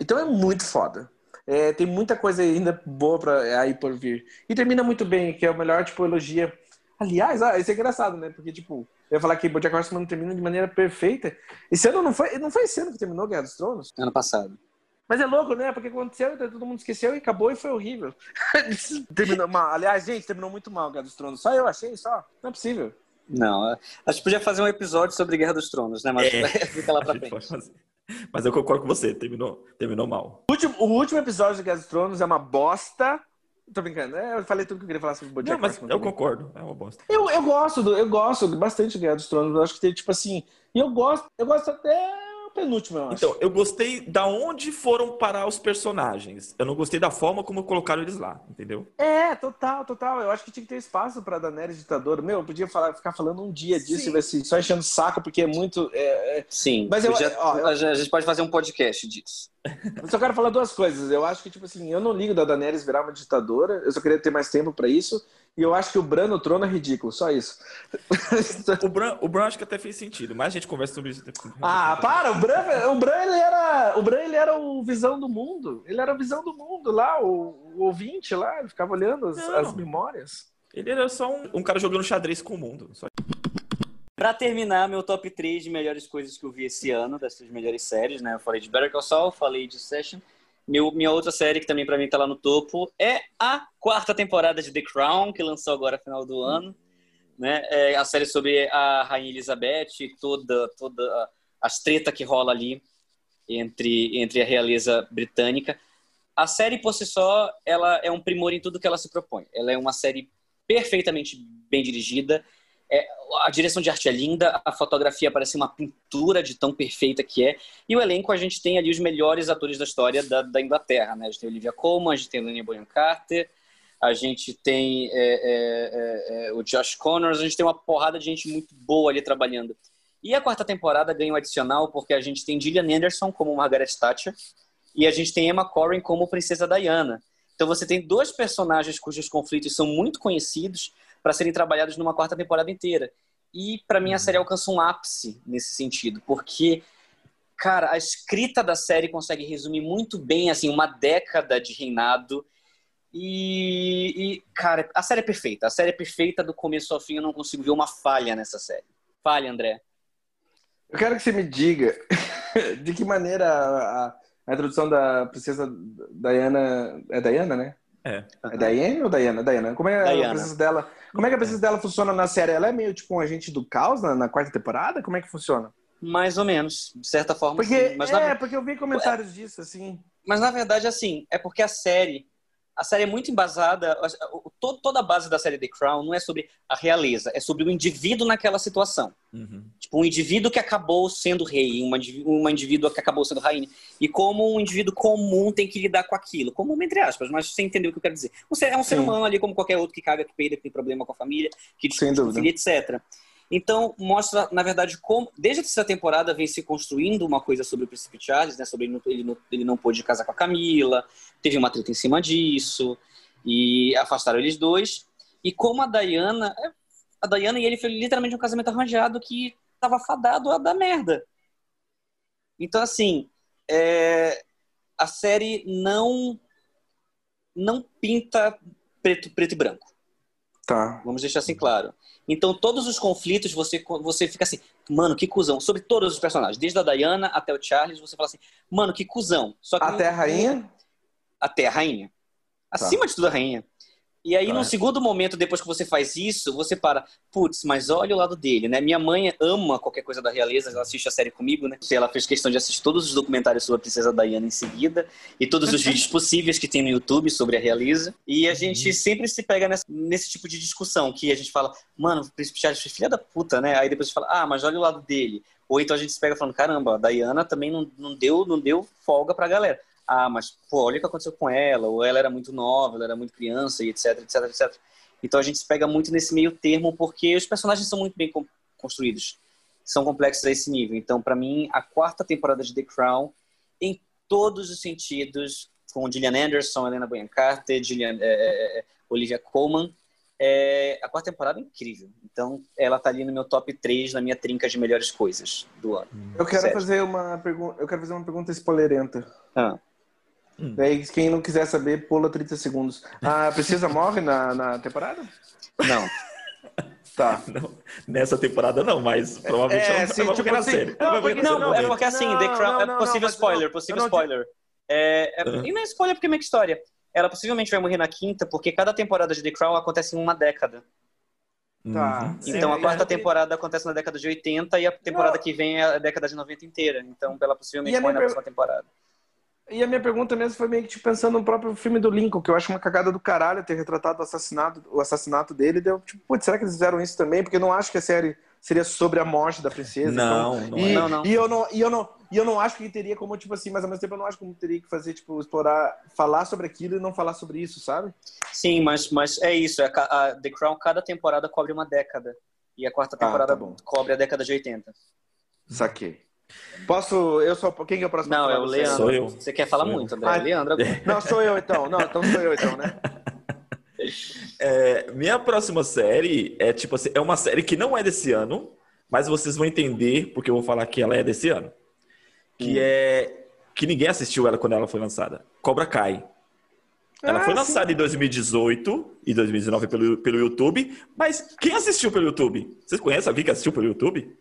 Então é muito foda. É, tem muita coisa ainda boa pra, aí por vir. E termina muito bem, que é o melhor, tipo, elogia. Aliás, ah, isso é engraçado, né? Porque, tipo, eu ia falar que Bojack Horseman termina de maneira perfeita. Esse ano não foi, não foi esse ano que terminou Guerra dos Tronos? Ano passado. Mas é louco, né? Porque aconteceu, todo mundo esqueceu e acabou e foi horrível. *laughs* terminou mal. Aliás, gente, terminou muito mal Guerra dos Tronos. Só eu achei, só. Não é possível. Não, a gente podia fazer um episódio sobre Guerra dos Tronos, né? Mas é, *laughs* fica lá pra frente. *laughs* Mas eu concordo com você, terminou, terminou mal. O último, o último episódio de Guerra dos Tronos é uma bosta. Tô brincando, é, eu falei tudo que eu queria falar sobre o Bojack Não, mas eu concordo, é uma bosta. Eu, eu gosto, do, eu gosto bastante de Guerra dos Tronos, eu acho que tem, tipo assim, e eu gosto, eu gosto até penúltimo, eu acho. Então, eu gostei da onde foram parar os personagens. Eu não gostei da forma como colocaram eles lá, entendeu? É, total, total. Eu acho que tinha que ter espaço pra Daenerys ditadora. Meu, eu podia falar, ficar falando um dia disso Sim. assim, só enchendo saco, porque é muito. É, é... Sim, mas eu, ó, eu, a gente pode fazer um podcast disso. Eu só quero falar duas coisas. Eu acho que, tipo assim, eu não ligo da Daenerys virar uma ditadora, eu só queria ter mais tempo pra isso. E eu acho que o Bran no trono é ridículo, só isso. *laughs* o, Bran, o Bran acho que até fez sentido, mas a gente conversa sobre isso. Ah, para! O Bran, o Bran, ele era, o Bran ele era o visão do mundo. Ele era a visão do mundo lá, o, o ouvinte lá, ele ficava olhando as, as memórias. Ele era só um, um, cara jogando xadrez com o mundo. Só... Pra terminar, meu top 3 de melhores coisas que eu vi esse ano, dessas melhores séries, né? Eu falei de Better Call Saul, falei de Session meu, minha outra série, que também para mim tá lá no topo, é a quarta temporada de The Crown, que lançou agora final do ano. Né? É a série sobre a Rainha Elizabeth, toda, toda as treta que rola ali entre, entre a realeza britânica. A série, por si só, ela é um primor em tudo que ela se propõe. Ela é uma série perfeitamente bem dirigida, é, a direção de arte é linda, a fotografia parece uma pintura de tão perfeita que é. E o elenco, a gente tem ali os melhores atores da história da, da Inglaterra. Né? A gente tem Olivia Colman, a gente tem Daniel Bonham Carter, a gente tem é, é, é, é, o Josh Connors, a gente tem uma porrada de gente muito boa ali trabalhando. E a quarta temporada ganha um adicional porque a gente tem Gillian Anderson como Margaret Thatcher e a gente tem Emma Corrin como Princesa Diana. Então você tem dois personagens cujos conflitos são muito conhecidos para serem trabalhados numa quarta temporada inteira. E para mim a série uhum. alcança um ápice nesse sentido, porque cara, a escrita da série consegue resumir muito bem assim uma década de reinado. E, e, cara, a série é perfeita. A série é perfeita do começo ao fim. Eu não consigo ver uma falha nessa série. Falha, André. Eu quero que você me diga *laughs* de que maneira a, a introdução da princesa Diana é Diana, né? É. É Diane ou Diana? Diana. Como é Diana. a presença dela? Como é que a presença dela funciona na série? Ela é meio tipo um agente do caos na, na quarta temporada? Como é que funciona? Mais ou menos, de certa forma. Porque, sim. Mas é, na... porque eu vi comentários disso, assim. Mas na verdade, assim, é porque a série a série é muito embasada, toda a base da série The Crown não é sobre a realeza, é sobre o indivíduo naquela situação. Uhum. Tipo, um indivíduo que acabou sendo rei, uma, uma indivídua que acabou sendo rainha. E como um indivíduo comum tem que lidar com aquilo. Comum, entre aspas, mas você entendeu o que eu quero dizer. É um ser humano ali como qualquer outro que caga, que peida, que tem problema com a família, que discute, etc. Então, mostra, na verdade, como, desde essa temporada vem se construindo uma coisa sobre o Príncipe Charles, né? Sobre ele não, ele não, ele não pôde casar com a Camila, teve uma treta em cima disso. E afastaram eles dois. E como a Diana. é, A Diana e ele foi literalmente um casamento arranjado que tava fadado a dar merda. Então, assim, é, a série não. Não pinta preto, preto e branco. Tá. Vamos deixar assim claro. Então, todos os conflitos, você, você fica assim, mano, que cuzão. Sobre todos os personagens, desde a Diana até o Charles, você fala assim, mano, que cuzão. Só que Até a não- rainha? Até a rainha. Acima de tudo, a rainha. E aí, Tá. no segundo momento, depois que você faz isso, você para, putz, mas olha o lado dele, né? Minha mãe ama qualquer coisa da realeza, ela assiste a série comigo, né? Ela fez questão de assistir todos os documentários sobre a princesa Diana em seguida, e todos os *laughs* vídeos possíveis que tem no YouTube sobre a realeza. E a gente sempre se pega nessa- nesse tipo de discussão, que a gente fala, mano, o príncipe Charles foi filha da puta, né? Aí depois a gente fala, ah, mas olha o lado dele. Ou então a gente se pega falando, caramba, a Diana também não, não, deu, não deu folga pra galera. Ah, mas, pô, olha o que aconteceu com ela, ou ela era muito nova, ela era muito criança, e etc, etc, etc. Então a gente se pega muito nesse meio termo, porque os personagens são muito bem con- construídos, são complexos a esse nível. Então, pra mim, a quarta temporada de The Crown, em todos os sentidos, com Gillian Anderson, Helena Bonham Carter, Gillian, é, é, Olivia Colman, é, a quarta temporada é incrível. Então, ela tá ali no meu top 3, na minha trinca de melhores coisas do ano. Eu quero Sério. fazer uma pergunta. Eu quero fazer uma pergunta spoilerenta. Ah. Hum. Daí, quem não quiser saber, pula 30 segundos. A princesa morre na, na temporada? Não. *laughs* Tá. Não, nessa temporada não, mas provavelmente É, ela sim, vai tipo morrer na assim, série. não, porque- na Não, série é porque assim, Não, The Crown não, é não, possível não, spoiler, não- possível não spoiler. É, é- Ah. E não é spoiler porque é meio que história. Ela possivelmente vai morrer na quinta, porque cada temporada de The Crown acontece em uma década. Tá. Uhum. Então É, a quarta é, temporada acontece na década de 80 e a temporada Não. que vem é a década de 90 inteira. Então ela possivelmente morre na próxima temporada. E a minha pergunta mesmo foi meio que tipo, pensando no próprio filme do Lincoln, que eu acho uma cagada do caralho ter retratado o assassinato, o assassinato dele. Deu tipo, putz, será que eles fizeram isso também? Porque eu não acho que a série seria sobre a morte da princesa. Não, então- não e, é. Não, não. E eu não, e eu não, e eu não acho que teria como tipo assim, mas ao mesmo tempo eu não acho como teria que fazer tipo explorar, falar sobre aquilo e não falar sobre isso, sabe? Sim, mas, mas é isso. é ca- a The Crown, cada temporada cobre uma década. E a quarta Ah, temporada tá bom. cobre a década de 80. Saquei. Posso, eu sou quem que é o próximo? Não, é o? Leandro. Sou eu. Você quer falar Sou eu. muito, André. Ah, Leandro agora. Não, sou eu então. Não, então sou eu então, né? É, minha próxima série é tipo assim, é uma série que não é desse ano, mas vocês vão entender porque eu vou falar que ela é desse ano. Que Hum. é que ninguém assistiu ela quando ela foi lançada. Cobra Kai. Ela Ah, foi sim. lançada em 2018 e 2019 pelo, pelo YouTube, mas quem assistiu pelo YouTube? Vocês conhecem alguém que assistiu pelo YouTube?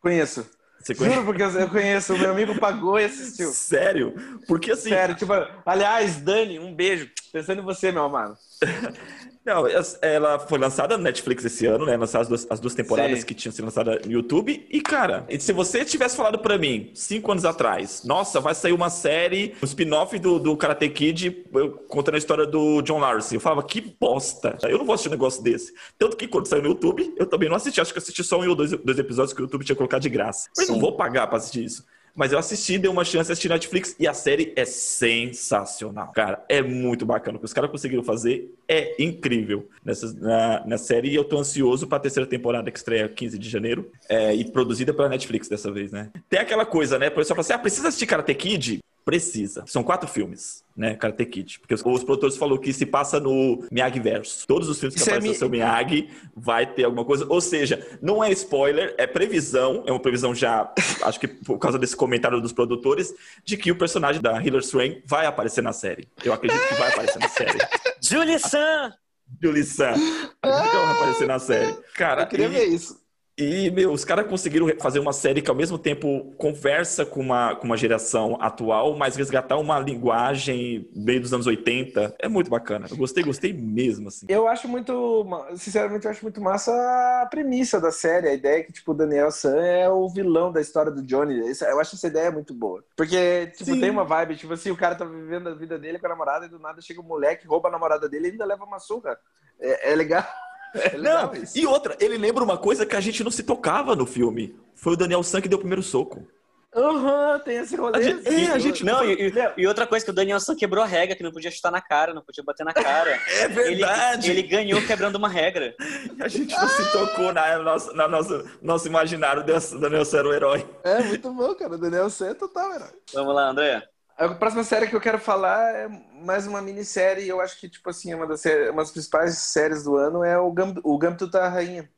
Conheço. Você conhece? Juro porque eu eu conheço. O meu amigo pagou e assistiu. Sério? Porque assim, Sério, tipo, aliás, Dani, um beijo. Pensando em você, meu amado. *laughs* Não, es- ela foi lançada no Netflix esse ano, né? Lançadas as duas, as duas temporadas Sim. que tinham sido lançadas no YouTube. E, cara, se você tivesse falado pra mim, cinco anos atrás, nossa, vai sair uma série, um spin-off do, do Karate Kid eu- contando a história do John Larson. Eu falava, que bosta. Eu não vou assistir um negócio desse. Tanto que quando saiu no YouTube, eu também não assisti. Acho que assisti só um ou dois, dois episódios que o YouTube tinha colocado de graça. Mas não vou pagar pra assistir isso. Mas eu assisti, dei uma chance, assisti Netflix e a série é sensacional. Cara, é muito bacana. O que os caras conseguiram fazer é incrível nessa, na, na série. E eu tô ansioso pra terceira temporada que estreia 15 de janeiro. É, e produzida pela Netflix dessa vez, né? Tem aquela coisa, né? O pessoal fala assim: ah, precisa assistir Karate Kid? Precisa. São quatro filmes, né? Karate Kid. Porque os, os produtores falaram que se passa no Miyagi Verso. Todos os filmes que Isso é aparecem no mi- seu Miyagi vai ter alguma coisa. Ou seja, não é spoiler, é previsão. É uma previsão já, *laughs* acho que por causa desse comentário dos produtores, de que o personagem da Hilary Swank vai aparecer na série. Eu acredito que vai aparecer na série. *laughs* Julie San! Julie Sam. Acredito que ela vai aparecer na série. Cara, Eu queria e- ver isso. E, meu, os caras conseguiram fazer uma série que ao mesmo tempo conversa com uma, com uma geração atual, mas resgatar uma linguagem meio dos anos 80. É muito bacana. Eu gostei, gostei mesmo, assim. Eu acho muito, sinceramente, eu acho muito massa a premissa da série, a ideia que, tipo, o Daniel San é o vilão da história do Johnny. Eu acho essa ideia muito boa. Porque, tipo, Sim. tem uma vibe, tipo assim, o cara tá vivendo a vida dele com a namorada e do nada chega um moleque, rouba a namorada dele e ainda leva uma surra. É, é legal. É legal Não, isso. e outra, ele lembra uma coisa que a gente não se tocava no filme. Foi o Daniel San que deu o primeiro soco. Aham, tem esse rolê. A gente- é, a gente- Não, e, e- outra coisa que o Daniel San quebrou a regra, que não podia chutar na cara, não podia bater na cara. *laughs* É Ele, ele ganhou quebrando uma regra. *laughs* A gente não se tocou na, nossa, na nosso, nosso imaginário desse Daniel San era o herói. É muito bom, cara. O Daniel San é total, herói. Vamos lá, André. A próxima série que eu quero falar é mais uma minissérie. Eu acho que, tipo assim, uma das, séries, uma das principais séries do ano é o, Gam, o Gambito da Rainha.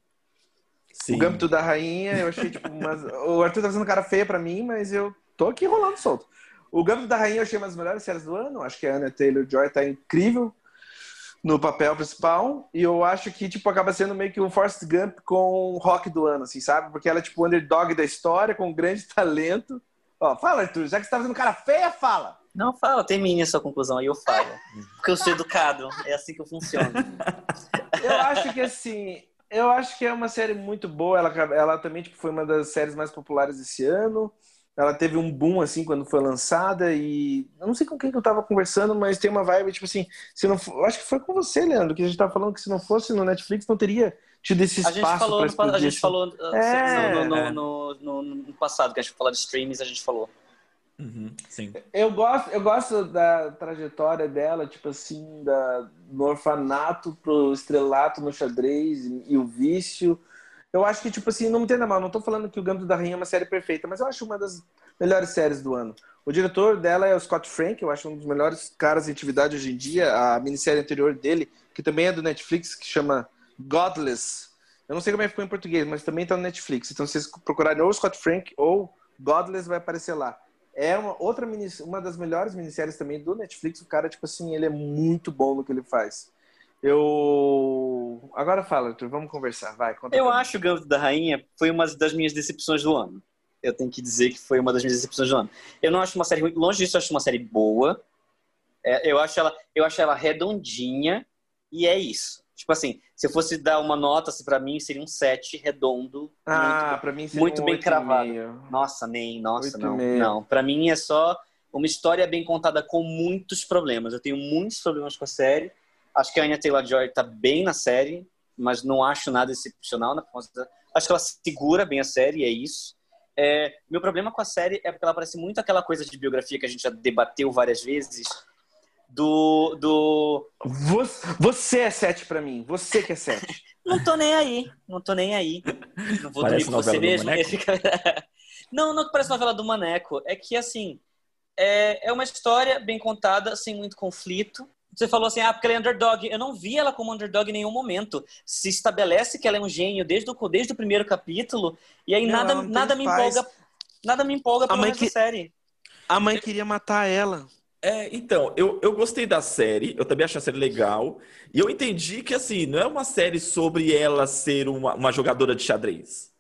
Sim. O Gambito da Rainha, eu achei, tipo, umas... *laughs* o Arthur tá fazendo cara feia pra mim, mas eu tô aqui rolando solto. O Gambito da Rainha eu achei uma das melhores séries do ano. Acho que a Anna Taylor-Joy tá incrível no papel principal. E eu acho que, tipo, acaba sendo meio que um Forrest Gump com o rock do ano, assim, sabe? Porque ela é, tipo, o underdog da história, com grande *laughs* talento. Ó, fala, Arthur, já que você tá fazendo cara feia, fala. Não, fala, termine a sua conclusão aí eu falo. *laughs* Porque eu sou educado, é assim que eu funciono. Eu acho que assim, eu acho que é uma série muito boa. Ela, ela também tipo, foi uma das séries mais populares desse ano. Ela teve um boom assim quando foi lançada e eu não sei com quem que eu tava conversando, mas tem uma vibe tipo assim, se não, eu acho que foi com você, Leandro, que a gente tava falando que se não fosse no Netflix não teria tido esse espaço. A gente falou, no, a gente falou é, no, no, no, no, no passado que a gente falou de streams, a gente falou. Uhum, sim. Eu gosto, eu gosto da trajetória dela, tipo assim, da, do orfanato pro estrelato no xadrez e, e, o vício. Eu acho que, tipo assim, não me entenda mal, não tô falando que o Gambito da Rainha é uma série perfeita, mas eu acho uma das melhores séries do ano. O diretor dela é o Scott Frank, eu acho um dos melhores caras em atividade hoje em dia. A minissérie anterior dele, que também é do Netflix, que chama Godless. Eu não sei como é que ficou em português, mas também tá no Netflix. Então, se vocês procurarem ou Scott Frank ou Godless, vai aparecer lá. É uma outra uma das melhores minisséries também do Netflix. O cara, tipo assim, ele é muito bom no que ele faz. Eu. Agora fala, Arthur, vamos conversar. Vai, Eu acho o Gambito da Rainha foi uma das minhas decepções do ano. Eu tenho que dizer que foi uma das minhas decepções do ano. Eu não acho uma série ruim, longe disso, eu acho uma série boa. É, eu, acho ela, eu acho ela redondinha e é isso. Tipo assim, se eu fosse dar uma nota, assim, para mim seria um 7 redondo. Ah, para mim seria muito um bem cravado. Nossa, nem, nossa, não. Não, para mim é só uma história bem contada com muitos problemas. Eu tenho muitos problemas com a série. Acho que a Anya Taylor-Joy tá bem na série, mas não acho nada excepcional na Acho que ela segura bem a série, é isso. É, meu problema com a série é porque ela parece muito aquela coisa de biografia que a gente já debateu várias vezes, do. do... Você é sete para mim. Você que é sete. *laughs* não tô nem aí. Não tô nem aí. Não vou parece dormir com você mesmo. *laughs* não, não parece novela do Maneco. É que, assim, é, é uma história bem contada, sem muito conflito. Você falou assim, ah, porque ela é underdog. Eu não vi ela como underdog em nenhum momento. Se estabelece que ela é um gênio desde o, desde o primeiro capítulo, e aí não, nada, nada me empolga. Nada me empolga pela que... série. A mãe queria matar ela. É, então, eu, eu gostei da série, eu também achei a série legal, e eu entendi que, assim, não é uma série sobre ela ser uma, uma jogadora de xadrez.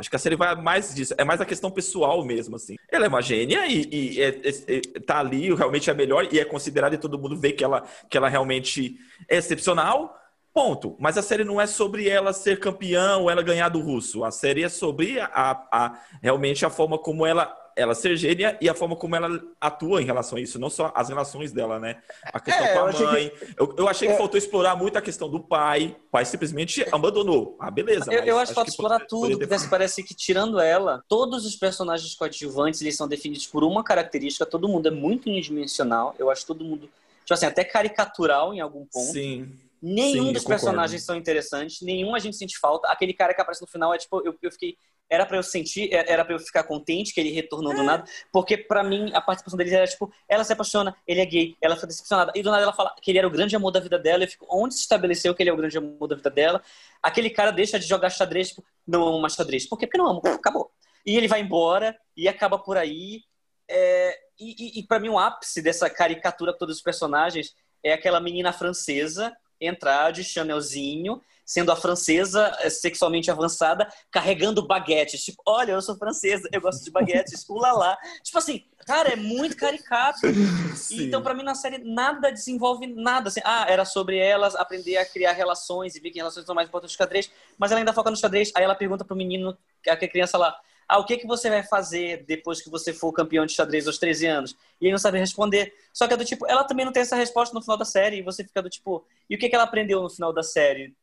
Acho que a série vai mais disso, é mais a questão pessoal mesmo, assim. Ela é uma gênia e, e é, é, é, tá ali, realmente é melhor, e é considerada, e todo mundo vê que ela, que ela realmente é excepcional, ponto. Mas a série não é sobre ela ser campeã ou ela ganhar do russo. A série é sobre a, a realmente a forma como ela ela ser gênia e a forma como ela atua em relação a isso, não só as relações dela, né? A questão é, com a mãe. Que... Eu, eu, achei que é... faltou explorar muito a questão do pai. O pai simplesmente abandonou. Ah, beleza. Eu, eu acho que falta explorar tudo, porque parece que tirando ela, todos os personagens coadjuvantes eles são definidos por uma característica, todo mundo é muito unidimensional. Eu acho todo mundo, tipo assim, até caricatural em algum ponto. Sim. Nenhum Sim, dos personagens são interessantes, nenhum a gente sente falta. Aquele cara que aparece no final é tipo, eu, eu fiquei era para eu sentir, é, era para eu ficar contente que ele retornou do é. nada, porque para mim a participação dele era tipo, ela se apaixona, ele é gay, ela fica decepcionada, e do nada ela fala que ele era o grande amor da vida dela, eu fico, onde se estabeleceu que ele é o grande amor da vida dela? Aquele cara deixa de jogar xadrez, tipo, não amo mais xadrez. Por quê? Porque não amo, acabou. E ele vai embora e acaba por aí. É, e, e, e para mim o ápice dessa caricatura todos os personagens é aquela menina francesa entrar de Chanelzinho sendo a francesa eh, sexualmente avançada, carregando baguetes. Tipo, olha, eu sou francesa, eu gosto de baguetes, *laughs* ulala. Tipo assim, cara, é muito caricato. então, para mim, na série, nada desenvolve nada. Assim, ah, era sobre elas aprender a criar relações e ver que relações são mais importantes que xadrez, mas ela ainda foca no xadrez. Aí ela pergunta pro menino, a criança lá, ah, o que, que você vai fazer depois que você for campeão de xadrez aos 13 anos? E ele não sabe responder. Só que é do tipo, ela também não tem essa resposta no final da série, e você fica do tipo, e o que, que ela aprendeu no final da série?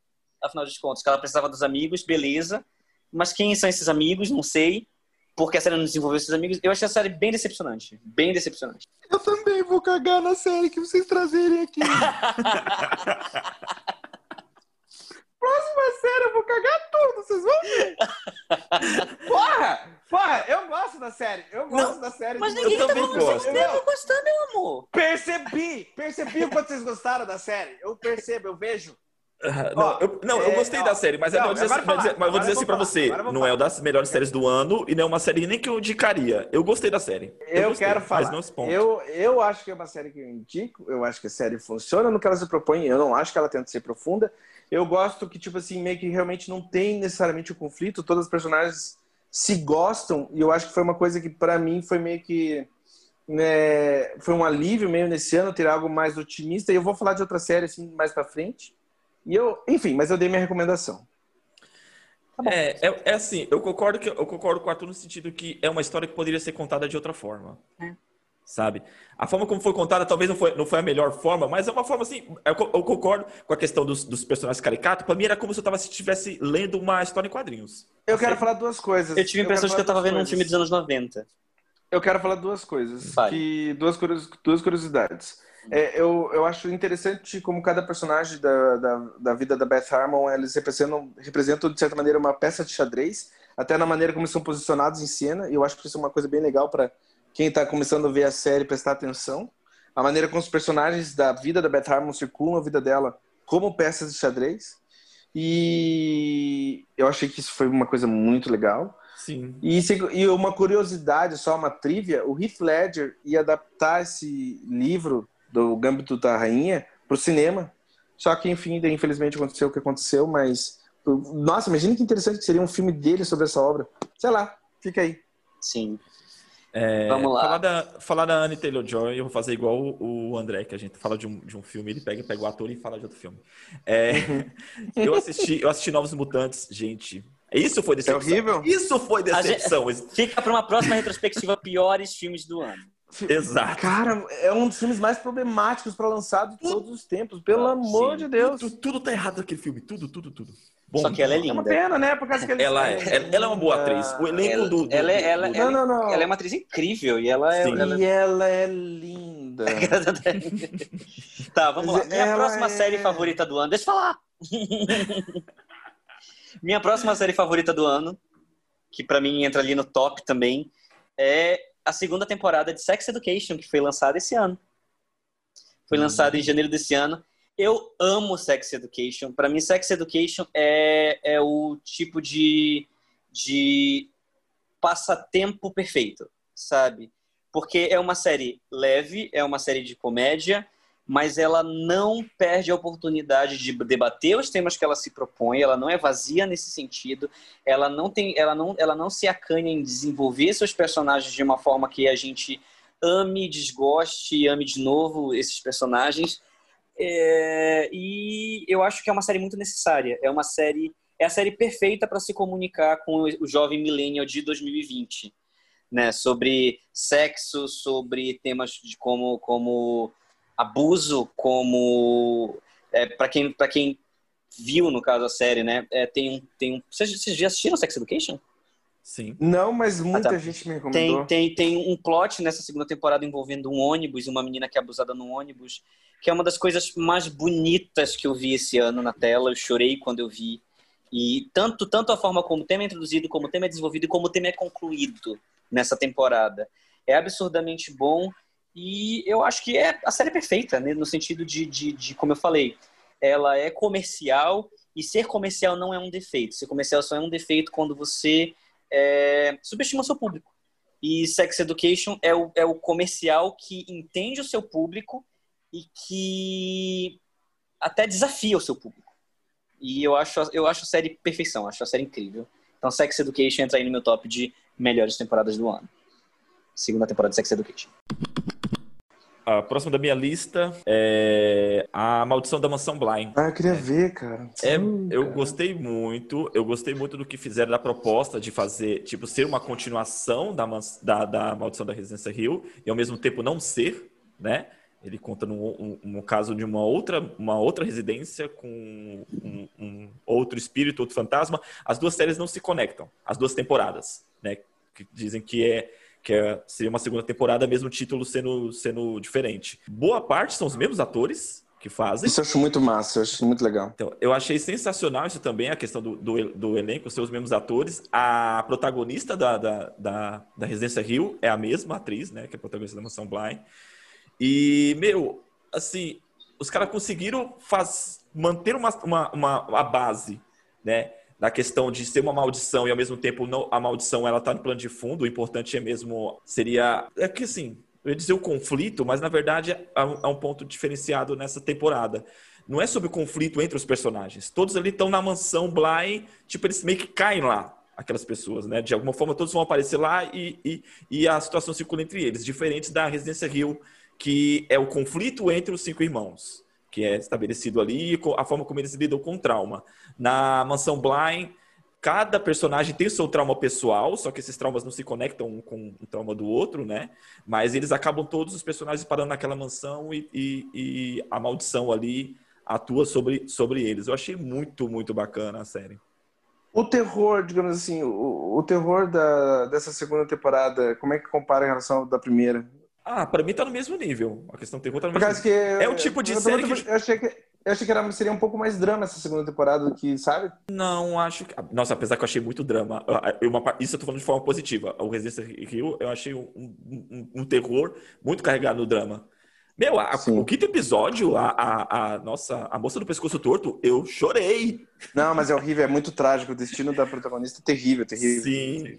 afinal de contas, que ela precisava dos amigos, beleza. Mas quem são esses amigos? Não sei. Porque a série não desenvolveu esses amigos. Eu achei a série bem decepcionante. Bem decepcionante. Eu também vou cagar na série que vocês trazerem aqui. *laughs* Próxima série eu vou cagar tudo, vocês vão ver. *laughs* porra! Porra, eu gosto da série. Eu gosto Não, da série. Mas ninguém Eu tá também falando que gosto. vocês devem gostar, meu amor. Percebi! Percebi o quanto vocês gostaram da série. Eu percebo, eu vejo. Ó, Não, eu, não, eu é, gostei ó, da série, mas, não, eu vou dizer, assim, vou dizer- falar, mas eu vou dizer eu assim falar, você: eu não é falar. uma das melhores séries do ano e não é uma série nem que eu indicaria. Eu gostei da série. Eu, gostei, quero falar. Eu, eu acho que é uma série que eu indico. Eu acho que a série funciona no que ela se propõe. Eu não acho que ela tenta ser profunda. Eu gosto que, tipo assim, meio que realmente não tem necessariamente o conflito. Todas as personagens se gostam. E eu acho que foi uma coisa que, pra mim, foi meio que. né, foi um alívio meio nesse ano ter algo mais otimista. E eu vou falar de outra série, assim, mais pra frente. E eu, enfim, mas eu dei minha recomendação. É, é, é assim, eu concordo, que, eu concordo com o Arthur no sentido que é uma história que poderia ser contada de outra forma. É. Sabe? A forma como foi contada talvez não foi, não foi a melhor forma, mas é uma forma assim. Eu, eu concordo com a questão dos, dos personagens caricatos. Pra mim era como se eu tava, se estivesse lendo uma história em quadrinhos. Eu quero falar duas coisas. Eu tive a impressão de que eu tava vendo um filme dos anos 90. Eu quero falar duas coisas. Que, duas, curios- duas curiosidades. É, eu, eu acho interessante como cada personagem da, da, da vida da Beth Harmon eles representam, representam, de certa maneira, uma peça de xadrez, até na maneira como são posicionados em cena. E eu acho que isso é uma coisa bem legal para quem está começando a ver a série prestar atenção. A maneira como os personagens da vida da Beth Harmon circulam a vida dela como peças de xadrez. E eu achei que isso foi uma coisa muito legal. Sim. E, e uma curiosidade, só uma trivia, o Heath Ledger ia adaptar esse livro do Gambito da Rainha para o cinema. Só que, enfim, infelizmente aconteceu o que aconteceu, mas... Nossa, imagina que interessante que seria um filme dele sobre essa obra. Sei lá, fica aí. Sim. É, Vamos lá. Falar da, falar da Anne Taylor-Joy, eu vou fazer igual o, o André, que a gente fala de um, de um filme, ele pega, pega o ator e fala de outro filme. É, eu, assisti, eu assisti Novos Mutantes, gente. Isso foi decepção. horrível? Isso foi A gente- decepção. Fica pra uma próxima retrospectiva piores filmes do ano. Exato. Cara, é um dos filmes mais problemáticos para lançado de todos os tempos. Pelo amor sim. de Deus. Tudo, tudo tá errado naquele filme. Tudo, tudo, tudo. Bom, Só que ela é É uma linda. pena, né? Por causa que eles- Ela é, ela, ela é uma boa atriz. O elenco Ela- do, do- ela é- ela- do- ela- Não, não, não. Ela é uma atriz incrível e ela é. Sim. ela- E ela é linda. *laughs* tá, vamos lá. Minha Ela próxima é- série favorita do ano. Deixa eu falar. *laughs* Minha próxima série favorita do ano, que pra mim entra ali no top também, é a segunda temporada de Sex Education, que foi lançada esse ano. Foi Hum. lançada em janeiro desse ano. Eu amo Sex Education. Pra mim, Sex Education é, é o tipo de, de passatempo perfeito, sabe? Porque é uma série leve, é uma série de comédia, mas ela não perde a oportunidade de debater os temas que ela se propõe, ela não é vazia nesse sentido, ela não tem, ela não, ela não se acanha em desenvolver seus personagens de uma forma que a gente ame, desgoste e ame de novo esses personagens. É, e eu acho que é uma série muito necessária. É uma série, é a série perfeita para se comunicar com o jovem millennial de 2020, né? Sobre sexo, sobre temas de como, como abuso, como é, para quem para quem viu no caso a série, né? É, tem um tem um. Vocês, vocês já assistiram Sex Education? Sim. Não, mas muita Ah, tá. gente me Tem, recomendou. tem, tem um plot nessa segunda temporada envolvendo um ônibus e uma menina que é abusada no ônibus, que é uma das coisas mais bonitas que eu vi esse ano na tela. Eu chorei quando eu vi. E tanto, tanto a forma como o tema é introduzido, como o tema é desenvolvido e como o tema é concluído nessa temporada. É absurdamente bom e eu acho que é a série perfeita, né? no sentido de, de, de, como eu falei, ela é comercial e ser comercial não é um defeito. Ser comercial só é um defeito quando você é, subestima seu público. E Sex Education é o, é o comercial que entende o seu público e que até desafia o seu público. E eu acho, eu acho a série perfeição, acho a série incrível. Então Sex Education entra aí no meu top de melhores temporadas do ano. Segunda temporada de Sex Education. A próxima da minha lista é A Maldição da Mansão Blind. Ah, eu queria ver, cara. É, Sim, eu cara. gostei muito, eu gostei muito do que fizeram da proposta de fazer, tipo, ser uma continuação da, mans- da, da Maldição da Residência Rio e ao mesmo tempo não ser, né? Ele conta no, um, um caso de uma outra, uma outra residência com um, um outro espírito, outro fantasma. As duas séries não se conectam, as duas temporadas, né? Que dizem que é que é, seria uma segunda temporada, mesmo título sendo, sendo diferente. Boa parte são os mesmos atores, que fazem. Isso eu acho muito massa, eu acho muito legal. Então, eu achei sensacional isso também, a questão do, do, do elenco, seus mesmos atores. A protagonista da, da, da, da Residência Rio é a mesma atriz, né? Que é a protagonista da Mansão Blind. E, meu, assim, os caras conseguiram faz, manter uma, uma, uma, uma base, né? Na questão de ser uma maldição e ao mesmo tempo não, a maldição ela tá no plano de fundo, o importante é mesmo seria é que assim, eu ia dizer o conflito, mas na verdade há um ponto diferenciado nessa temporada. Não é sobre o conflito entre os personagens. Todos ali estão na mansão Bly, tipo, eles meio que caem lá, aquelas pessoas, né? De alguma forma, todos vão aparecer lá e, e, e a situação circula entre eles, diferente da Residência Rio, que é o conflito entre os cinco irmãos que é estabelecido ali, a forma como eles lidam com trauma. Na Mansão Blind, cada personagem tem o seu trauma pessoal, só que esses traumas não se conectam com o trauma do outro, né? Mas eles acabam todos os personagens parando naquela mansão e, e, e a maldição ali atua sobre, sobre eles. Eu achei muito, muito bacana a série. O terror, digamos assim, o, o terror da, dessa segunda temporada, como é que compara em relação da primeira? Ah, pra mim tá no mesmo nível. A questão do terror tá no mesmo nível. Que é o tipo de série que... Eu achei que, eu achei que era, seria um pouco mais drama essa segunda temporada do que, sabe? Não, acho que... Nossa, apesar que eu achei muito drama. Uma... Isso eu tô falando de forma positiva. O Resistência Rio, eu achei um, um, um terror muito carregado no drama. Meu, a, o quinto episódio, a, a, a, nossa, a moça do pescoço torto, eu chorei. Não, mas é horrível, é muito trágico. O destino da protagonista é terrível, terrível. Sim.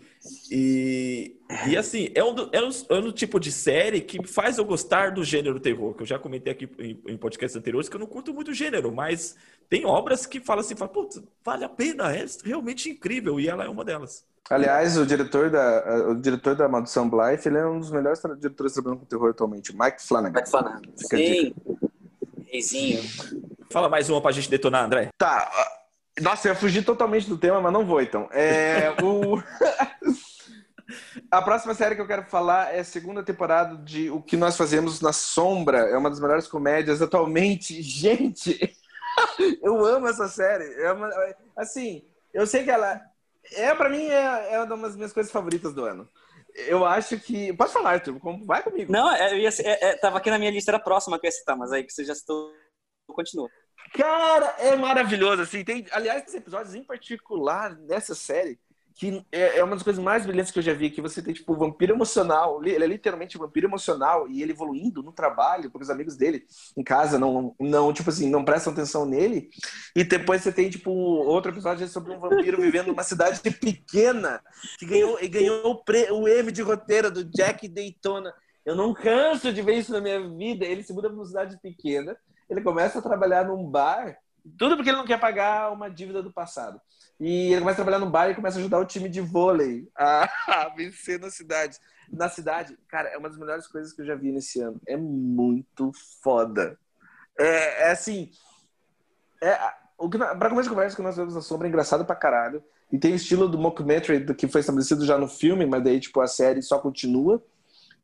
E, e assim, é um, do, é, um, é um tipo de série que faz eu gostar do gênero terror, que eu já comentei aqui em, em podcasts anteriores que eu não curto muito o gênero, mas tem obras que falam assim, fala, putz, vale a pena, é realmente incrível, e ela é uma delas. Aliás, o diretor da, o diretor da Maldição Blythe, ele é um dos melhores diretores trabalhando com terror atualmente, Mike Flanagan. Mike Flanagan. Sim. Reizinho. Fala mais uma pra gente detonar, André. Tá. Nossa, eu ia fugir totalmente do tema, mas não vou então. É, *laughs* o... *laughs* a próxima série que eu quero falar é a segunda temporada de O que Nós Fazemos na Sombra. É uma das melhores comédias atualmente. *laughs* Gente, eu amo essa série. É uma... Assim, eu sei que ela é, pra mim, é, é uma das minhas coisas favoritas do ano. Eu acho que. Pode falar, Arthur, vai comigo. Não, é, eu ia, é, é, tava aqui na minha lista, era a próxima que eu ia citar, mas aí que você já citou, continua. Cara, é maravilhoso, assim. Tem, aliás, tem episódios em particular nessa série que é, é, uma das coisas mais brilhantes que eu já vi, que você tem, tipo, o vampiro emocional, ele é literalmente um vampiro emocional, e ele evoluindo no trabalho, porque os amigos dele em casa não, não tipo assim, não prestam atenção nele, e depois você tem, tipo, outro episódio sobre um vampiro *laughs* vivendo numa cidade pequena, que ganhou, e ganhou o, pre, o M de roteiro do Jack Daytona. Eu não canso de ver isso na minha vida. Ele se muda para uma cidade pequena, ele começa a trabalhar num bar, tudo porque ele não quer pagar uma dívida do passado. E ele começa a trabalhar no bar e começa a ajudar o time de vôlei a, *laughs* a vencer na cidade. Na cidade, cara, é uma das melhores coisas que eu já vi nesse ano. É muito foda. É, é assim. É, o que, pra começo de conversa, que nós vemos na sombra é engraçado pra caralho. E tem o estilo do mockumentary que foi estabelecido já no filme, mas daí, tipo, a série só continua.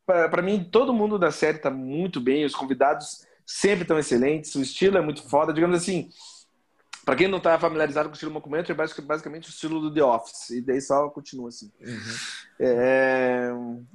Pra mim, todo mundo da série tá muito bem, os convidados sempre estão excelentes, o estilo é muito foda. Digamos assim, Pra quem não tá familiarizado com o estilo mockumentary, é basicamente o estilo do The Office. E daí só continua assim. Uhum. É...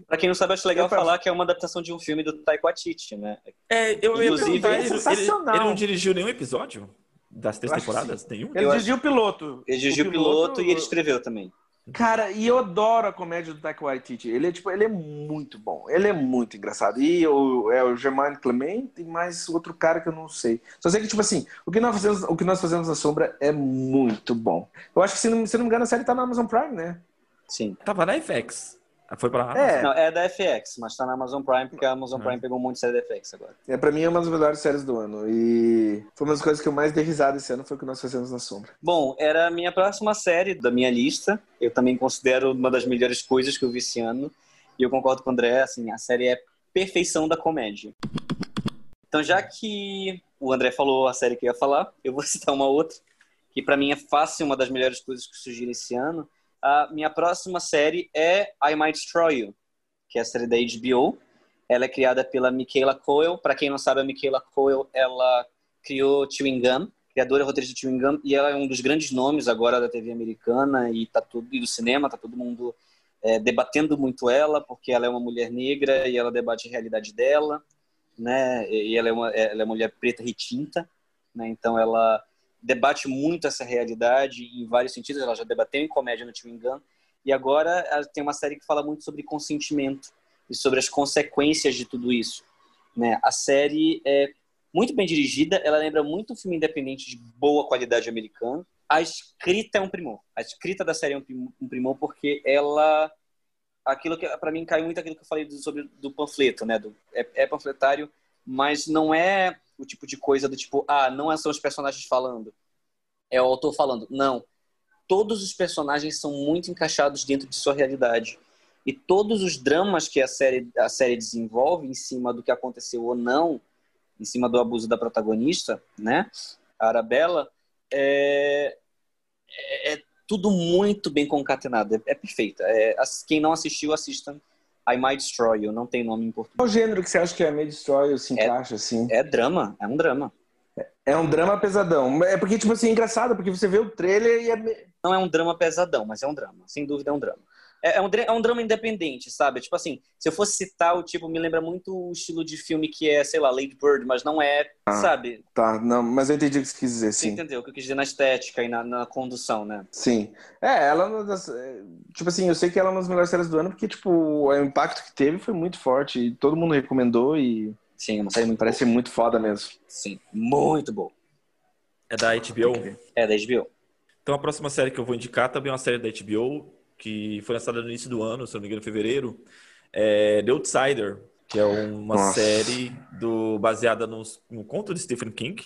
Pra quem não sabe, acho legal falar que é uma adaptação de um filme do Taiko Atiti, né? É, eu Inclusive, é ele, ele, ele não dirigiu nenhum episódio das três temporadas? Nenhum? Ele dirigiu o piloto. Ele dirigiu o piloto, piloto e ele escreveu também. Cara, e eu adoro a comédia do Taika Waititi. Ele é, tipo, ele é muito bom. Ele é muito engraçado. E o, é o Germain Clement e mais outro cara que eu não sei. Só sei que, tipo assim, o que nós fazemos, o que nós fazemos na sombra é muito bom. Eu acho que, se não, se não me engano, a série tá na Amazon Prime, né? Sim. Tava na FX. Foi pra É. Não, é da FX, mas tá na Amazon Prime, porque a Amazon Prime pegou um monte de série da FX agora. É, pra mim é uma das melhores séries do ano. E foi uma das coisas que eu mais dei risada esse ano, foi o que nós fazemos na sombra. Bom, era a minha próxima série da minha lista. Eu também considero uma das melhores coisas que eu vi esse ano. E eu concordo com o André, assim, a série é perfeição da comédia. Então, já que o André falou a série que eu ia falar, eu vou *laughs* citar uma outra, que para mim é fácil uma das melhores coisas que surgiram esse ano, a minha próxima série é I Might Destroy You, que é a série da HBO. Ela é criada pela Michaela Coel. Para quem não sabe, a Michaela Coel, ela criou Chewing Gum, criadora e roteirista de Chewing Gum, e ela é um dos grandes nomes agora da TV americana e, tá tudo, e do cinema, tá todo mundo é, debatendo muito ela, porque ela é uma mulher negra e ela debate a realidade dela. né? E ela é uma, ela é uma mulher preta retinta, né? Então ela debate muito essa realidade em vários sentidos. Ela já debateu em comédia no Twin Gun e agora ela tem uma série que fala muito sobre consentimento e sobre as consequências de tudo isso. Né? A série é muito bem dirigida, ela lembra muito um filme independente de boa qualidade americano. A escrita é um primor. A escrita da série é um primor porque ela aquilo que para mim cai muito aquilo que eu falei sobre do panfleto, né? Do, é, é, panfletário, mas não é o tipo de coisa do tipo, ah, não são os personagens falando, é o autor falando. Não, todos os personagens são muito encaixados dentro de sua realidade e todos os dramas que a série a série desenvolve em cima do que aconteceu ou não, em cima do abuso da protagonista, né? A Arabella é, é, é tudo muito bem concatenado. É, é perfeito. É, quem não assistiu, assista I Might Destroy You. Não tem nome em português. Qual gênero que você acha que I Might Destroy You se é, encaixa, assim? É drama. É um drama. É um drama pesadão. É porque, tipo assim, é engraçado, porque você vê o trailer e é... Não é um drama pesadão, mas é um drama. Sem dúvida é um drama. É, é, um, é um drama independente, sabe? Tipo assim, se eu fosse citar o tipo, me lembra muito o estilo de filme que é, sei lá, Lady Bird, mas não é, ah, sabe? Tá, não, mas eu entendi o que você quis dizer, sim. Você entendeu o que eu quis dizer na estética e na, na condução, né? Sim. É, ela, é, tipo assim, eu sei que ela é uma das melhores séries do ano porque, tipo, o impacto que teve foi muito forte e todo mundo recomendou e... Sim, uma série muito Parece boa. muito foda mesmo. Sim, muito boa. É da HBO? É da HBO. Então a próxima série que eu vou indicar também é uma série da HBO, que foi lançada no início do ano, se não me engano, em fevereiro, é The Outsider, que é uma Nossa. série do, baseada no, no conto de Stephen King.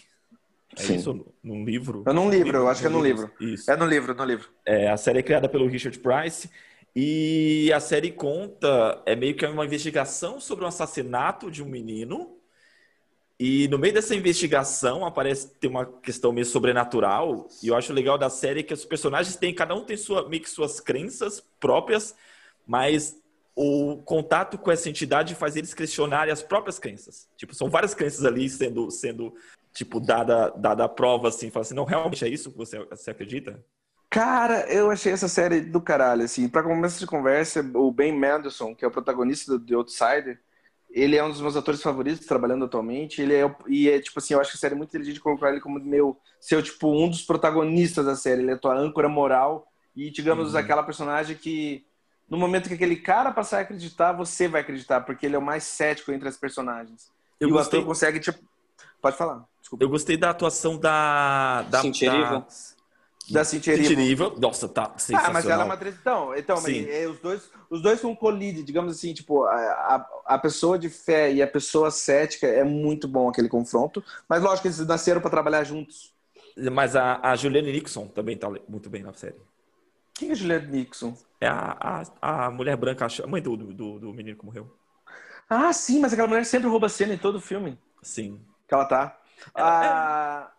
É Sim. isso? Num livro? É num livro, eu acho que é num livro. Isso. É no livro, no livro. É, a série é criada pelo Richard Price e a série conta, é meio que uma investigação sobre o um assassinato de um menino e no meio dessa investigação aparece tem uma questão meio sobrenatural. E eu acho legal da série que os personagens têm, cada um tem sua, meio que suas crenças próprias, mas o contato com essa entidade faz eles questionarem as próprias crenças. Tipo, são várias crenças ali sendo, sendo tipo, dada, dada a prova, assim, fala assim, não, realmente é isso que você, você acredita? Cara, eu achei essa série do caralho, assim. Pra começo de conversa, o Ben Mendelsohn, que é o protagonista do The Outsider, ele é um dos meus atores favoritos trabalhando atualmente. Ele é, e é tipo assim, eu acho que a série é muito inteligente colocar ele como meu, ser tipo um dos protagonistas da série. Ele é tua âncora moral e, digamos, uhum. aquela personagem que no momento que aquele cara passar a acreditar, você vai acreditar, porque ele é o mais cético entre as personagens. Eu e gostei... o ator consegue, tipo. Pode falar. Desculpa. Eu gostei da atuação da. da, da da Cintia Erivo. Nossa, tá sensacional. Ah, mas ela é uma atriz. Então, então mas, é, os, dois, os dois são colide, digamos assim, tipo, a, a, pessoa de fé e a pessoa cética é muito bom aquele confronto. Mas lógico que eles nasceram para trabalhar juntos. Mas a, a Juliane Nixon também tá muito bem na série. Quem é Juliane Nixon? É a, a, a mulher branca, a mãe do, do, do menino que morreu. Ah, sim, mas aquela mulher sempre rouba cena em todo filme. Sim. Que ela tá. Ela, ah, é...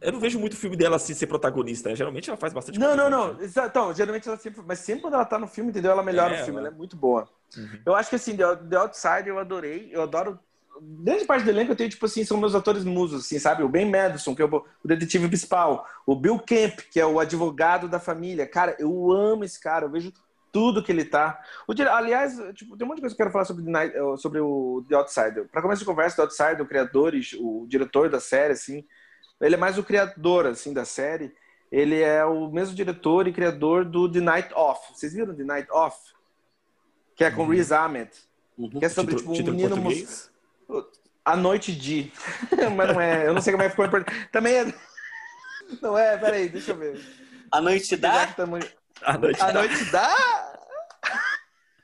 Eu não vejo muito filme dela assim ser protagonista. Né? Geralmente ela faz bastante Não, não, não. Então, geralmente ela sempre. Mas sempre quando ela tá no filme, entendeu? Ela melhora é, o filme, ela... ela é muito boa. Uhum. Eu acho que assim, The Outside eu adorei. Eu adoro. Desde parte do elenco eu tenho, tipo assim, são meus atores musos, assim, sabe? O Ben Madison, que é o, detetive principal. O Bill Kemp, que é o advogado da família. Cara, eu amo esse cara. Eu vejo tudo que ele tá. O, aliás, tipo, tem um monte de coisa que eu quero falar sobre, sobre o The Outsider. Para começar a conversa, The Outsider, o criador, o diretor da série, assim, ele é mais o criador, assim, da série. Ele é o mesmo diretor e criador do The Night Off. Vocês viram The Night Off? Que é com uhum. Riz Ahmed. Uhum. Que é sobre, tipo, um menino... Mus... A Noite de... *laughs* Mas não é... Eu não sei como é que ficou em português. Também é... *laughs* Não é? Peraí, deixa eu ver. A Noite da... A Noite, a noite da...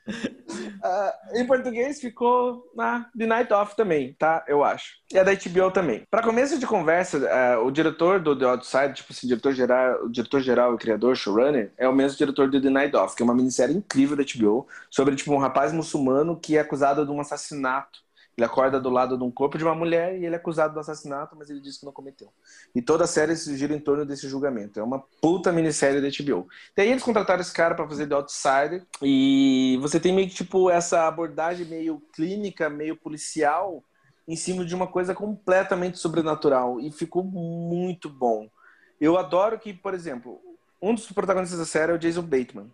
Uh, *laughs* em português ficou na The Night Off também, tá? Eu acho. E a da HBO também. Para começo de conversa, uh, o diretor do The Outside, tipo assim, diretor geral, o diretor geral e criador, showrunner, é o mesmo diretor do The Night Off, que é uma minissérie incrível da HBO sobre tipo um rapaz muçulmano que é acusado de um assassinato ele acorda do lado de um corpo de uma mulher e ele é acusado do assassinato, mas ele diz que não cometeu. E toda a série se gira em torno desse julgamento. É uma puta minissérie da HBO. Daí eles contrataram esse cara para fazer The Outsider e você tem meio que tipo essa abordagem meio clínica, meio policial em cima de uma coisa completamente sobrenatural e ficou muito bom. Eu adoro que, por exemplo, um dos protagonistas da série é o Jason Bateman.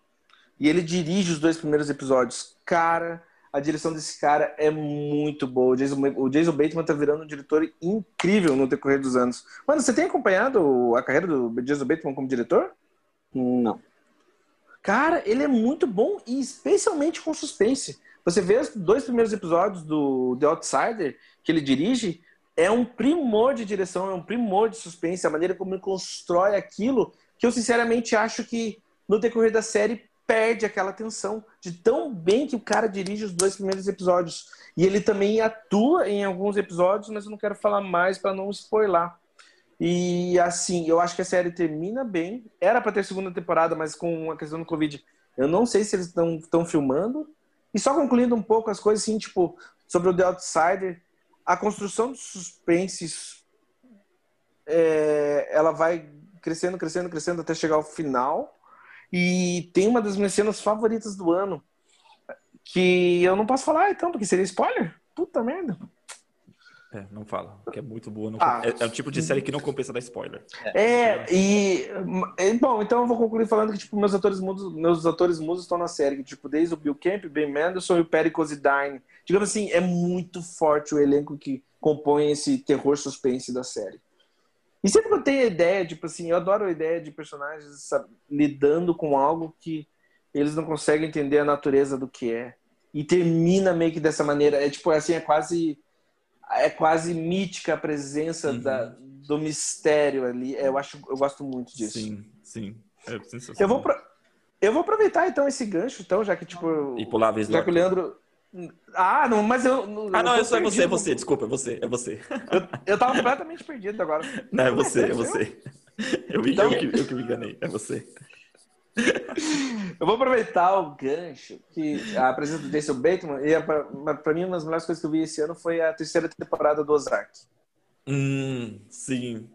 E ele dirige os dois primeiros episódios. Cara, a direção desse cara é muito boa. O Jason, o Jason Bateman tá virando um diretor incrível no decorrer dos anos. Mano, você tem acompanhado a carreira do Jason Bateman como diretor? Não. Cara, ele é muito bom e especialmente com suspense. Você vê os dois primeiros episódios do The Outsider que ele dirige, é um primor de direção, é um primor de suspense, a maneira como ele constrói aquilo, que eu sinceramente acho que no decorrer da série perde aquela tensão de tão bem que o cara dirige os dois primeiros episódios. E ele também atua em alguns episódios, mas eu não quero falar mais para não spoiler. E assim, eu acho que a série termina bem. Era para ter segunda temporada, mas com a questão do Covid, eu não sei se eles estão filmando. E só concluindo um pouco as coisas, assim, tipo, sobre o The Outsider, a construção dos suspenses é, ela vai crescendo, crescendo, crescendo até chegar ao final. E tem uma das minhas cenas favoritas do ano, que eu não posso falar então, porque seria spoiler. Puta merda. É, não fala, que é muito boa. Não... Ah, é, é o tipo de série que não compensa dar spoiler. É, e. Bom, então eu vou concluir falando que, tipo, meus atores mudos, meus atores mudos estão na série, que, tipo, desde o Bill Camp, Ben Mendelsohn e o Perry Cossidine. Digamos assim, é muito forte o elenco que compõe esse terror suspense da série. E sempre que eu tenho a ideia, tipo assim, eu adoro a ideia de personagens sabe, lidando com algo que eles não conseguem entender a natureza do que é. E termina meio que dessa maneira. É tipo assim, é quase. É quase mítica a presença uhum. da, do mistério ali. Eu acho, eu gosto muito disso. Sim, sim. É eu vou, eu vou aproveitar então esse gancho, então, já que tipo. E pular a vez Já que o Leandro. Ah, não, mas eu. ah, não, eu sou é você, é você, desculpa, é você, é você. Eu, eu tava completamente perdido agora. Não, é você, é você. Eu, me, então... eu, que, eu que me enganei, é você. Eu vou aproveitar o gancho que a presença do Jason Bateman, e para mim uma das melhores coisas que eu vi esse ano foi a terceira temporada do Ozark. Hum, sim.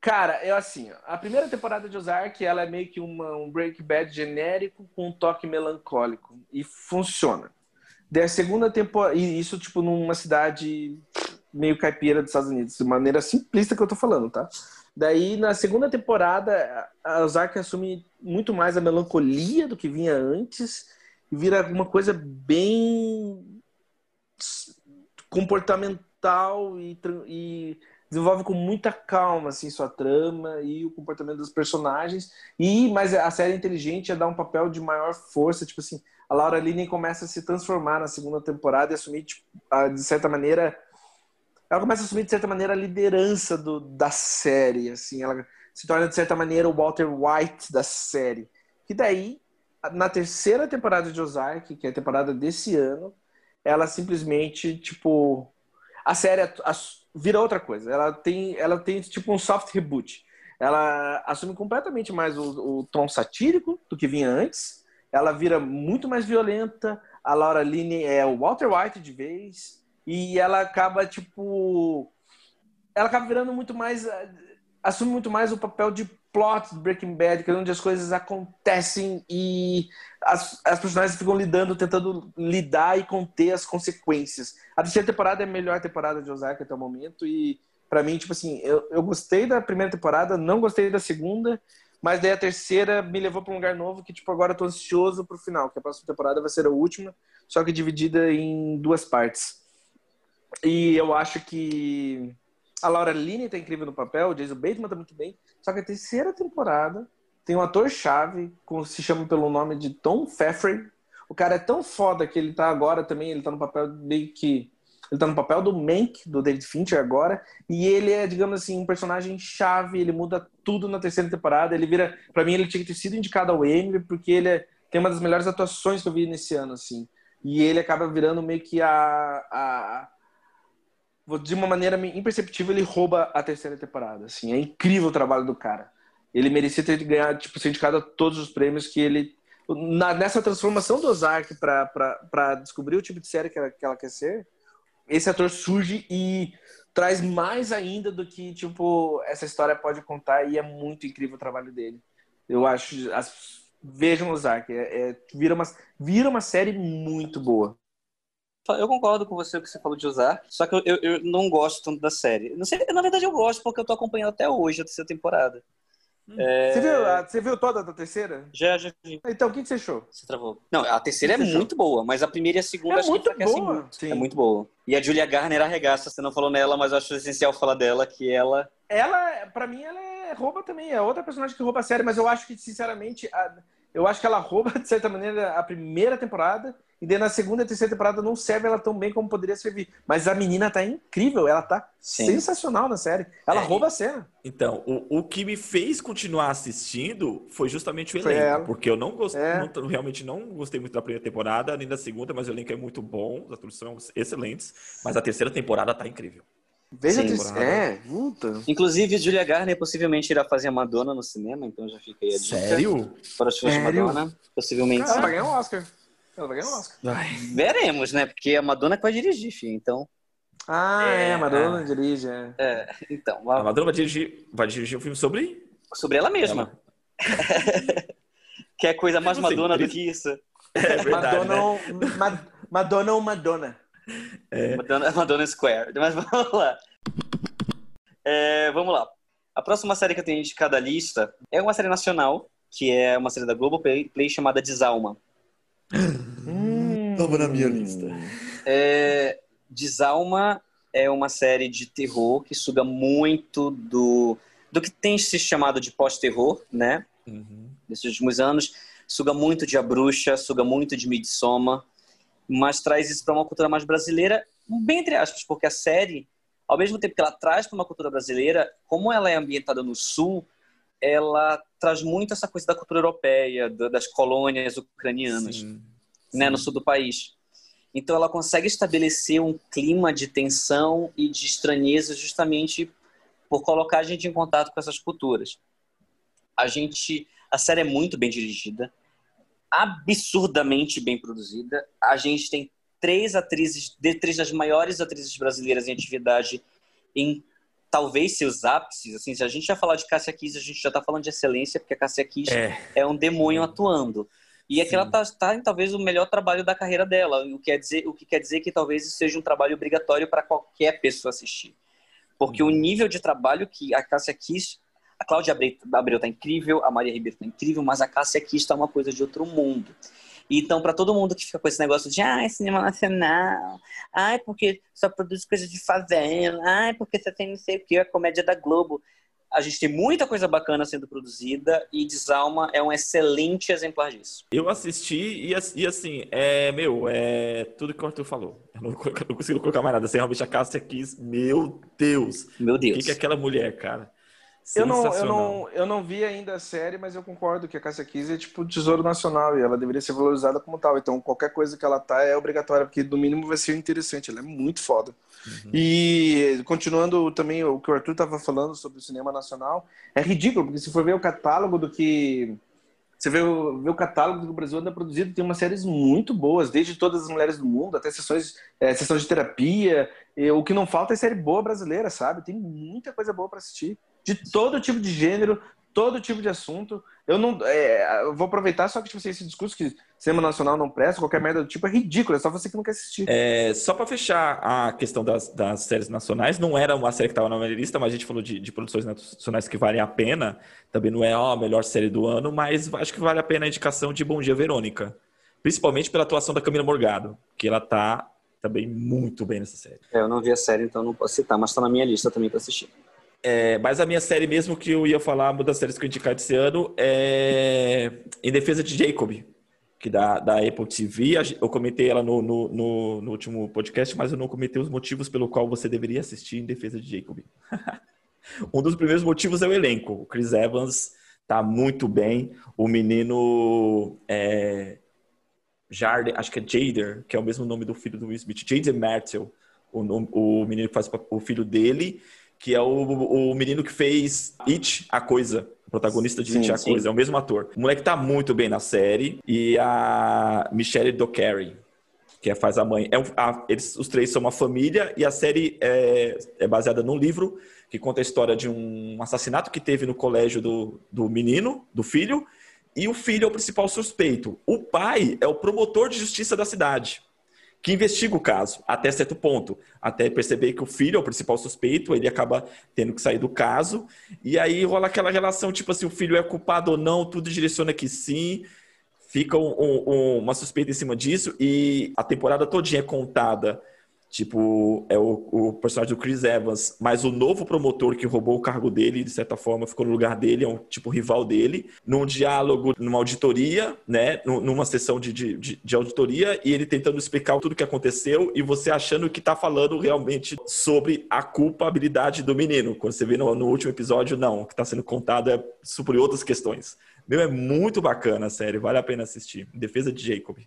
Cara, é assim, a primeira temporada de Ozark, ela é meio que uma, um Breaking Bad genérico com um toque melancólico e funciona. Da segunda temporada. E isso, tipo, numa cidade meio caipira dos Estados Unidos, de maneira simplista que eu tô falando, tá? Daí, na segunda temporada, a Ozark assume muito mais a melancolia do que vinha antes e vira uma coisa bem comportamental e, e desenvolve com muita calma assim sua trama e o comportamento dos personagens e mas a série inteligente é dar um papel de maior força tipo assim a Laura Linney começa a se transformar na segunda temporada e assumir, tipo, de certa maneira, ela começa a assumir de certa maneira a liderança do, da série, assim, ela se torna de certa maneira o Walter White da série. Que daí, na terceira temporada de Ozark, que é a temporada desse ano, ela simplesmente, tipo, a série vira outra coisa. Ela tem, ela tem tipo um soft reboot. Ela assume completamente mais o, o tom satírico do que vinha antes ela vira muito mais violenta. A Laura Linney é o Walter White de vez. E ela acaba, tipo. Ela acaba virando muito mais. Assume muito mais o papel de plot do Breaking Bad, que é onde as coisas acontecem e as, as personagens ficam lidando, tentando lidar e conter as consequências. A terceira temporada é a melhor temporada de Ozark até o momento. E, para mim, tipo assim, eu, eu gostei da primeira temporada, não gostei da segunda. Mas daí a terceira me levou para um lugar novo que, tipo, agora eu tô ansioso pro final, que a próxima temporada vai ser a última, só que dividida em duas partes. E eu acho que a Laura Linney tá incrível no papel, o Jason Bateman tá muito bem, só que a terceira temporada tem um ator-chave, se chama pelo nome de Tom Pfeffer. O cara é tão foda que ele tá agora também, ele tá no papel meio que ele tá no papel do Mank, do David Fincher agora, e ele é, digamos assim, um personagem chave, ele muda tudo na terceira temporada, ele vira, para mim ele tinha que ter sido indicado ao Emmy, porque ele é, tem uma das melhores atuações que eu vi nesse ano, assim. E ele acaba virando meio que a, a de uma maneira imperceptível, ele rouba a terceira temporada, assim. É incrível o trabalho do cara. Ele merecia ter ganhado, tipo, ser indicado a todos os prêmios que ele na, nessa transformação do Ozark para descobrir o tipo de série que ela, que ela quer ser, esse ator surge e traz mais ainda do que, tipo, essa história pode contar e é muito incrível o trabalho dele. Eu acho. As, vejam o Zack, é, é, vira, uma, vira uma série muito boa. Eu concordo com você o que você falou de usar, só que eu, eu, não gosto tanto da série. Não sei, na verdade eu gosto porque eu tô acompanhando até hoje a terceira temporada. É... Você, viu, você viu toda da terceira? Já, já vi. Então, o que, você achou? Você travou. Não, a terceira é muito boa, mas a primeira e a segunda é acho muito que boa. Muito. Sim. É muito boa. E a Julia Garner arregaça, você não falou nela, mas eu acho essencial falar dela, que ela... Ela, pra mim, ela é rouba também. É outra personagem que rouba a série, mas eu acho que, sinceramente, a... eu acho que ela rouba, *laughs* de certa maneira, a primeira temporada e daí na segunda e terceira temporada não serve ela tão bem como poderia servir. Mas a menina tá incrível, ela tá Sim. sensacional na série. Ela é, rouba a cena. Então, o, o que me fez continuar assistindo foi justamente o elenco. Ela. Porque eu não gostei, é. não, realmente não gostei muito da primeira temporada, nem da segunda, mas o elenco é muito bom, as atores são excelentes. Mas a terceira temporada tá incrível. Veja Sim, é, puta. Inclusive, Julia Garner possivelmente irá fazer a Madonna no cinema, então já fica aí a dica. Sério? Para os fãs de Madonna, possivelmente. Vai ganhar um Oscar. Ela vai ganhar um Oscar. Vai. Veremos, né? Porque é a Madonna que vai dirigir, filho. Então. Ah, é, é a Madonna é. dirige, é. é. então. A... a Madonna vai dirigir, vai dirigir um filme sobre. Sobre ela mesma. Ela. *laughs* que é coisa mais Madonna do que isso. É verdade. Madonna, né? Ma Madonna ou Madonna. É. Madonna, Madonna Square. Mas *laughs* vamos lá. É, vamos lá. A próxima série que eu tenho de cada lista é uma série nacional, que é uma série da Globoplay Play chamada Desalma. Hum, Tava na minha lista. É, Desalma é uma série de terror que suga muito do, do que tem se chamado de pós-terror, né? Uhum. Nesses últimos anos. Suga muito de A Bruxa, suga muito de Midsommar, mas traz isso para uma cultura mais brasileira, bem entre aspas, porque a série, ao mesmo tempo que ela traz para uma cultura brasileira, como ela é ambientada no Sul, ela traz muito essa coisa da cultura europeia, das colônias ucranianas, sim, né, sim. no sul do país. Então ela consegue estabelecer um clima de tensão e de estranheza justamente por colocar a gente em contato com essas culturas. A gente, a série é muito bem dirigida, absurdamente bem produzida. A gente tem três atrizes, três das maiores atrizes brasileiras em atividade em talvez seus ápices, assim, se a gente já falar de Cássia Kiss, a gente já está falando de excelência, porque a Cássia Kiss é, é um demônio atuando. E é que ela está tá em talvez o melhor trabalho da carreira dela, o que, quer dizer, o que quer dizer que talvez isso seja um trabalho obrigatório para qualquer pessoa assistir. Porque hum. o nível de trabalho que a Cássia Kiss, a Cláudia Abreu está incrível, a Maria Ribeiro está incrível, mas a Cássia Kiss está uma coisa de outro mundo. Então, para todo mundo que fica com esse negócio de ah, cinema nacional, ai, porque só produz coisas de favela, ai, porque você tem não sei o que, a comédia da Globo. A gente tem muita coisa bacana sendo produzida e Desalma é um excelente exemplar disso. Eu assisti e, assim, é, meu, é tudo que o Arthur falou. Eu não, *laughs* eu não consigo colocar mais nada. Sem realmente a Cássia quis, meu Deus. Meu Deus. O que, que é aquela mulher, cara? Eu não, eu, não, eu não vi ainda a série, mas eu concordo que a Cássia Kiss é tipo tesouro nacional e ela deveria ser valorizada como tal. Então, qualquer coisa que ela tá é obrigatória, porque no mínimo vai ser interessante. Ela é muito foda. Uhum. E continuando também o que o Arthur tava falando sobre o cinema nacional, é ridículo, porque se for ver o catálogo do que. Você vê o, vê o catálogo do que o Brasil anda produzido, tem umas séries muito boas, desde Todas as Mulheres do Mundo até sessões, é, sessões de terapia. E, o que não falta é série boa brasileira, sabe? Tem muita coisa boa para assistir de todo tipo de gênero, todo tipo de assunto. Eu não. É, eu vou aproveitar só que tipo, assim, esse discurso que cinema nacional não presta, qualquer merda do tipo, é ridículo, é só você que não quer assistir. É, só para fechar a questão das, das, séries nacionais, não era uma série que estava na minha lista, mas a gente falou de, de, produções nacionais que valem a pena. Também não é ó, a melhor série do ano, mas acho que vale a pena a indicação de Bom Dia Verônica. Principalmente pela atuação da Camila Morgado, que ela tá também muito bem nessa série. É, eu não vi a série, então não posso citar, mas está na minha lista também para assistir. É, mas a minha série mesmo que eu ia falar, uma das séries que eu indicar esse ano é Em Defesa de Jacob, que da, da Apple TV. Eu comentei ela no, no, no, no último podcast, mas eu não comentei os motivos pelo qual você deveria assistir Em Defesa de Jacob. *laughs* um dos primeiros motivos é o elenco. O Chris Evans tá muito bem. O menino é, acho que é Jader, que é o mesmo nome do filho do Will Smith, Jaden Martell, o, o menino que faz o filho dele que é o, o menino que fez It, a coisa. Protagonista de sim, It, a sim. coisa. É o mesmo ator. O moleque tá muito bem na série. E a Michelle Dockery, que é, faz a mãe. É um, a, eles, os três são uma família e a série é, é, baseada num livro que conta a história de um assassinato que teve no colégio do, do menino, do filho, e o filho é o principal suspeito. O pai é o promotor de justiça da cidade que investiga o caso até certo ponto, até perceber que o filho é o principal suspeito, ele acaba tendo que sair do caso, e aí rola aquela relação, tipo assim, o filho é culpado ou não, tudo direciona que sim, fica um, um, uma suspeita em cima disso, e a temporada todinha é contada Tipo, é o, o, personagem do Chris Evans, mas o novo promotor que roubou o cargo dele, de certa forma, ficou no lugar dele, é um tipo rival dele, num diálogo, numa auditoria, né? Numa sessão de, de, de auditoria, e ele tentando explicar tudo o que aconteceu, e você achando que tá falando realmente sobre a culpabilidade do menino. Quando você vê no, no último episódio, não, o que está sendo contado é sobre outras questões. Meu, é muito bacana a série, vale a pena assistir. Defesa de Jacob.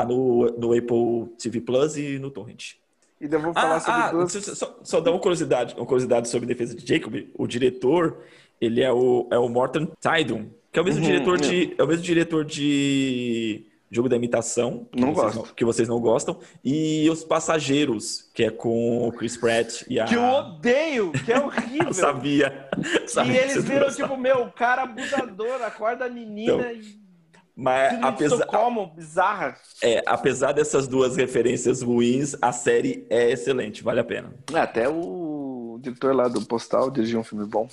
Tá no, no Apple TV Plus e no Torrent. E eu vou falar ah, sobre ah, duas... Só, só dar uma curiosidade, uma curiosidade sobre defesa de Jacob. O diretor, ele é o, é o Morton Tydon, que é o mesmo uhum, diretor de. É o mesmo diretor de Jogo da Imitação. Não vocês. Não, que vocês não gostam. E Os Passageiros, que é com o Chris Pratt e a. Que eu odeio, que é horrível. *laughs* sabia. sabia. E eles viram, tipo, meu, cara abusador, acorda a menina então, e mas apesar, como bizarra. É, apesar dessas duas referências ruins, a série é excelente, vale a pena. É, até o diretor lá do Postal dirigiu um filme bom.